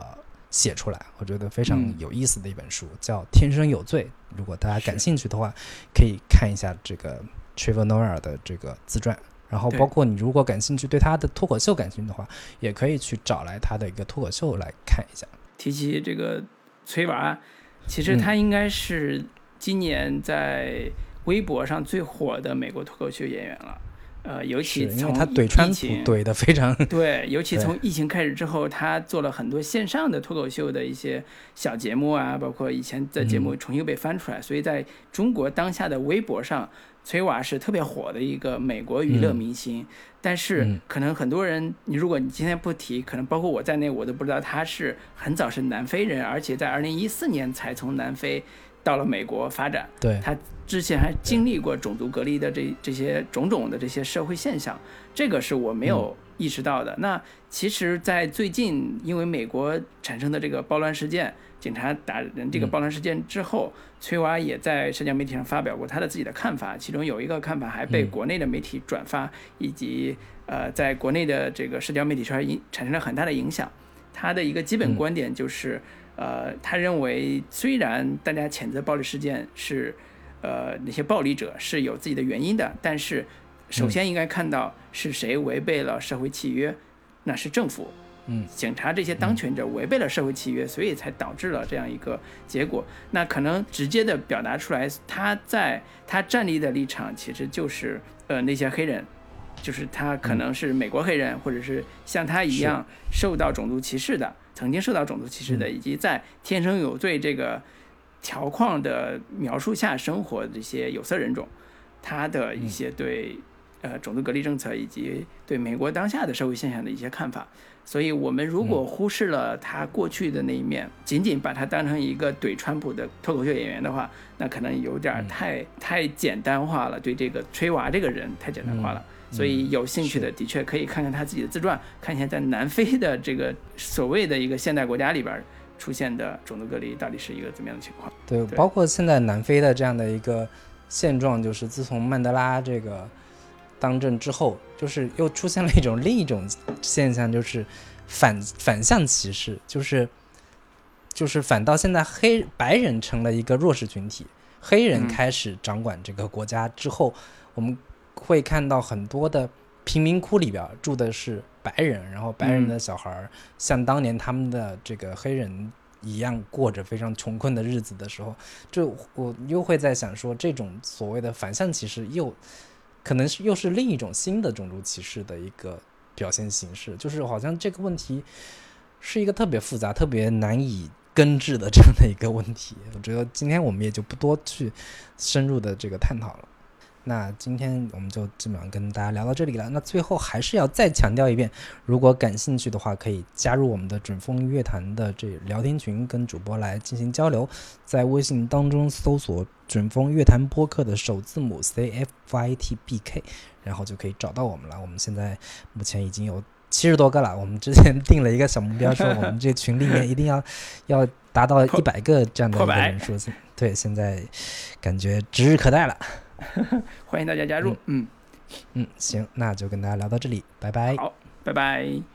写出来，我觉得非常有意思的一本书，叫《天生有罪》。如果大家感兴趣的话，可以看一下这个 Trevor Noah 的这个自传。然后，包括你如果感兴趣，对他的脱口秀感兴趣的话，也可以去找来他的一个脱口秀来看一下。提起这个崔娃，其实他应该是今年在微博上最火的美国脱口秀演员了。呃，尤其从他怼川普怼的非常对，尤其从疫情开始之后，他做了很多线上的脱口秀的一些小节目啊，包括以前的节目重新被翻出来，所以在中国当下的微博上，崔娃是特别火的一个美国娱乐明星。但是可能很多人，你如果你今天不提，可能包括我在内，我都不知道他是很早是南非人，而且在二零一四年才从南非。到了美国发展，对他之前还经历过种族隔离的这这些种种的这些社会现象，这个是我没有意识到的。那其实，在最近因为美国产生的这个暴乱事件，警察打人这个暴乱事件之后，崔娃也在社交媒体上发表过他的自己的看法，其中有一个看法还被国内的媒体转发，以及呃，在国内的这个社交媒体圈影产生了很大的影响。他的一个基本观点就是。呃，他认为虽然大家谴责暴力事件是，呃，那些暴力者是有自己的原因的，但是首先应该看到是谁违背了社会契约，那是政府，嗯，警察这些当权者违背了社会契约，所以才导致了这样一个结果。那可能直接的表达出来，他在他站立的立场其实就是，呃，那些黑人，就是他可能是美国黑人，或者是像他一样受到种族歧视的。曾经受到种族歧视的，以及在“天生有罪”这个条框的描述下生活的这些有色人种，他的一些对呃种族隔离政策以及对美国当下的社会现象的一些看法。所以，我们如果忽视了他过去的那一面，仅仅把他当成一个怼川普的脱口秀演员的话，那可能有点太太简单化了。对这个吹娃这个人太简单化了。所以有兴趣的，的确可以看看他自己的自传，看一下在南非的这个所谓的一个现代国家里边出现的种族隔离到底是一个怎么样的情况。对，包括现在南非的这样的一个现状，就是自从曼德拉这个当政之后，就是又出现了一种另一种现象，就是反 反向歧视，就是就是反倒现在黑白人成了一个弱势群体，黑人开始掌管这个国家之后，我们。会看到很多的贫民窟里边住的是白人，然后白人的小孩儿像当年他们的这个黑人一样过着非常穷困的日子的时候，就我又会在想说，这种所谓的反向歧视又可能是又是另一种新的种族歧视的一个表现形式，就是好像这个问题是一个特别复杂、特别难以根治的这样的一个问题。我觉得今天我们也就不多去深入的这个探讨了。那今天我们就基本上跟大家聊到这里了。那最后还是要再强调一遍，如果感兴趣的话，可以加入我们的准风乐坛的这聊天群，跟主播来进行交流。在微信当中搜索“准风乐坛播客”的首字母 C F Y T B K，然后就可以找到我们了。我们现在目前已经有七十多个了。我们之前定了一个小目标，说我们这群里面一定要要达到一百个这样的一个人数。对，现在感觉指日可待了。欢迎大家加入，嗯嗯，行，那就跟大家聊到这里，拜拜。好，拜拜。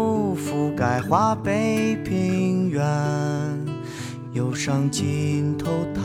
华北平原，忧伤浸透他